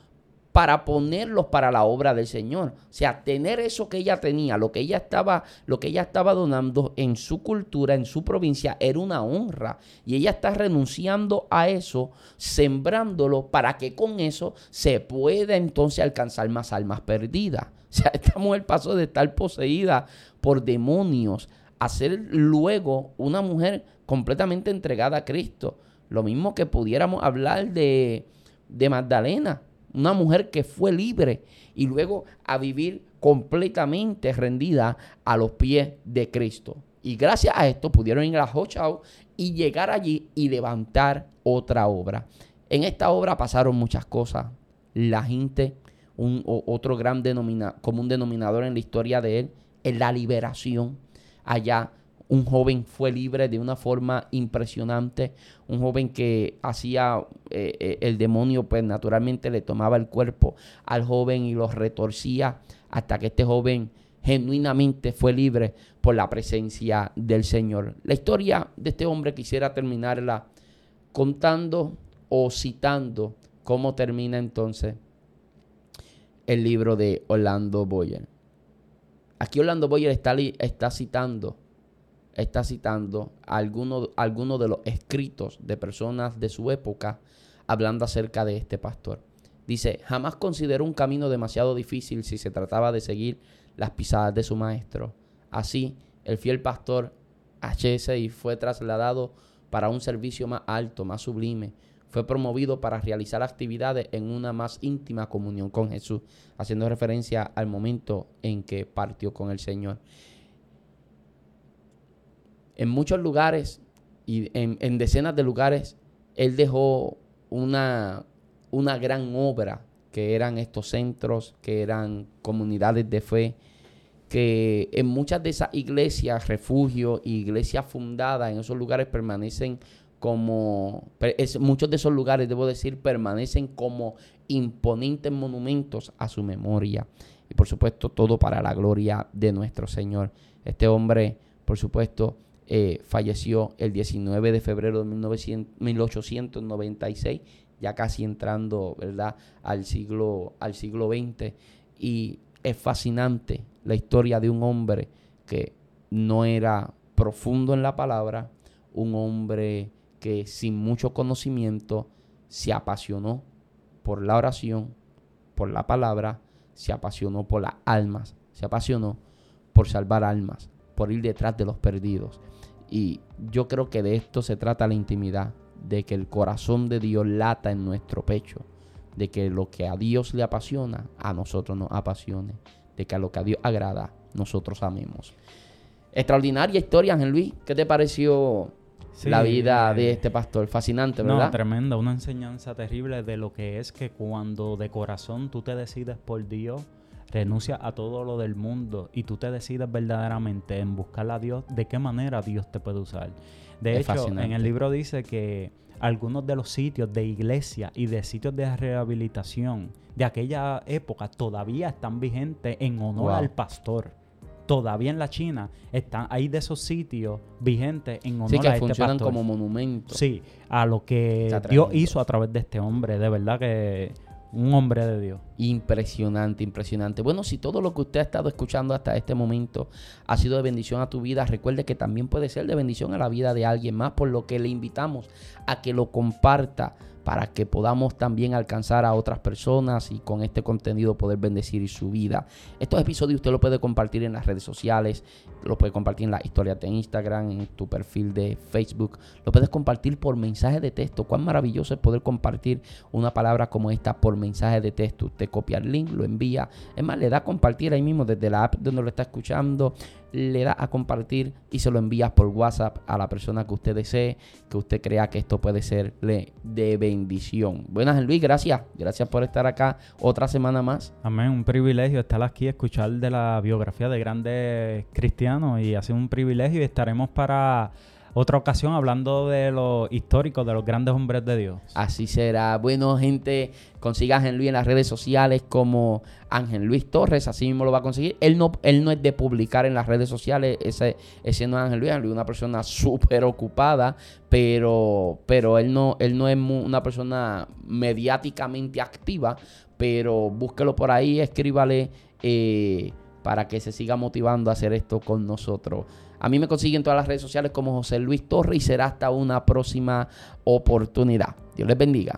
para ponerlos para la obra del Señor. O sea, tener eso que ella tenía, lo que ella estaba, lo que ella estaba donando en su cultura, en su provincia, era una honra. Y ella está renunciando a eso, sembrándolo para que con eso se pueda entonces alcanzar más almas perdidas. *laughs* O sea, esta mujer pasó de estar poseída por demonios a ser luego una mujer completamente entregada a Cristo. Lo mismo que pudiéramos hablar de, de Magdalena una mujer que fue libre y luego a vivir completamente rendida a los pies de Cristo. Y gracias a esto pudieron ir a Hochau y llegar allí y levantar otra obra. En esta obra pasaron muchas cosas. La gente, un, otro gran denomina, común denominador en la historia de él, es la liberación. Allá un joven fue libre de una forma impresionante, un joven que hacía eh, eh, el demonio, pues naturalmente le tomaba el cuerpo al joven y lo retorcía hasta que este joven genuinamente fue libre por la presencia del Señor. La historia de este hombre quisiera terminarla contando o citando cómo termina entonces el libro de Orlando Boyer. Aquí Orlando Boyer está, citando está citando algunos alguno de los escritos de personas de su época hablando acerca de este pastor. Dice, jamás consideró un camino demasiado difícil si se trataba de seguir las pisadas de su maestro. Así, el fiel pastor HSI fue trasladado para un servicio más alto, más sublime. Fue promovido para realizar actividades en una más íntima comunión con Jesús, haciendo referencia al momento en que partió con el Señor. En muchos lugares y en, decenas de lugares, él dejó una, una gran obra que eran estos centros, que eran comunidades de fe, que en muchas de esas iglesias, refugios y iglesias fundadas en esos lugares permanecen como, muchos de esos lugares, debo decir, permanecen como imponentes monumentos a su memoria. Y por supuesto, todo para la gloria de nuestro Señor. Este hombre, por supuesto, eh, falleció el 19 de febrero de 1896, ya casi entrando ¿verdad? Al, siglo, al siglo XX. Y es fascinante la historia de un hombre que no era profundo en la palabra, un hombre que sin mucho conocimiento se apasionó por la oración, por la palabra, se apasionó por las almas, se apasionó por salvar almas, por ir detrás de los perdidos. Y yo creo que de esto se trata la intimidad, de que el corazón de Dios lata en nuestro pecho, de que lo que a Dios le apasiona, a nosotros nos apasione, de que a lo que a Dios agrada, nosotros amemos. Extraordinaria historia, Ángel Luis. ¿Qué te pareció la vida de este pastor? Fascinante, ¿verdad? No, tremenda, una enseñanza terrible de lo que es que cuando de corazón tú te decides por Dios, renuncia a todo lo del mundo y tú te decides verdaderamente en buscar a Dios, ¿de qué manera Dios te puede usar? De hecho, en el libro dice que algunos de los sitios de iglesia y de sitios de rehabilitación de aquella época todavía están vigentes en honor al pastor. Todavía en la China están ahí de esos sitios vigentes en honor sí, que a este funcionan pastor. como monumentos. Sí, a lo que Está Dios tremendo. hizo a través de este hombre. De verdad que un hombre de Dios. Impresionante, impresionante. Bueno, si todo lo que usted ha estado escuchando hasta este momento ha sido de bendición a tu vida, recuerde que también puede ser de bendición a la vida de alguien más, por lo que le invitamos a que lo comparta para que podamos también alcanzar a otras personas y con este contenido poder bendecir su vida. Estos episodios usted lo puede compartir en las redes sociales, lo puede compartir en las historias de Instagram, en tu perfil de Facebook, lo puedes compartir por mensaje de texto. Cuán maravilloso es poder compartir una palabra como esta por mensaje de texto. Usted copia el link, lo envía. Es más, le da a compartir ahí mismo desde la app donde lo está escuchando. Le da a compartir y se lo envías por WhatsApp a la persona que usted desee, que usted crea que esto puede serle de bendición. Buenas, Luis, gracias. Gracias por estar acá otra semana más. Amén, un privilegio estar aquí, escuchar de la biografía de grandes cristianos y ha sido un privilegio y estaremos para otra ocasión hablando de los históricos, de los grandes hombres de Dios. Así será. Bueno, gente, consiga a Ángel Luis en las redes sociales como Ángel Luis Torres, así mismo lo va a conseguir. Él no, él no es de publicar en las redes sociales, ese, ese no es Ángel Luis, Ángel Luis es una persona *laughs* súper ocupada, pero, pero él, no, él no es una persona mediáticamente activa, pero búsquelo por ahí, escríbale eh, para que se siga motivando a hacer esto con nosotros. A mí me consiguen en todas las redes sociales como José Luis Torres y será hasta una próxima oportunidad. Dios les bendiga.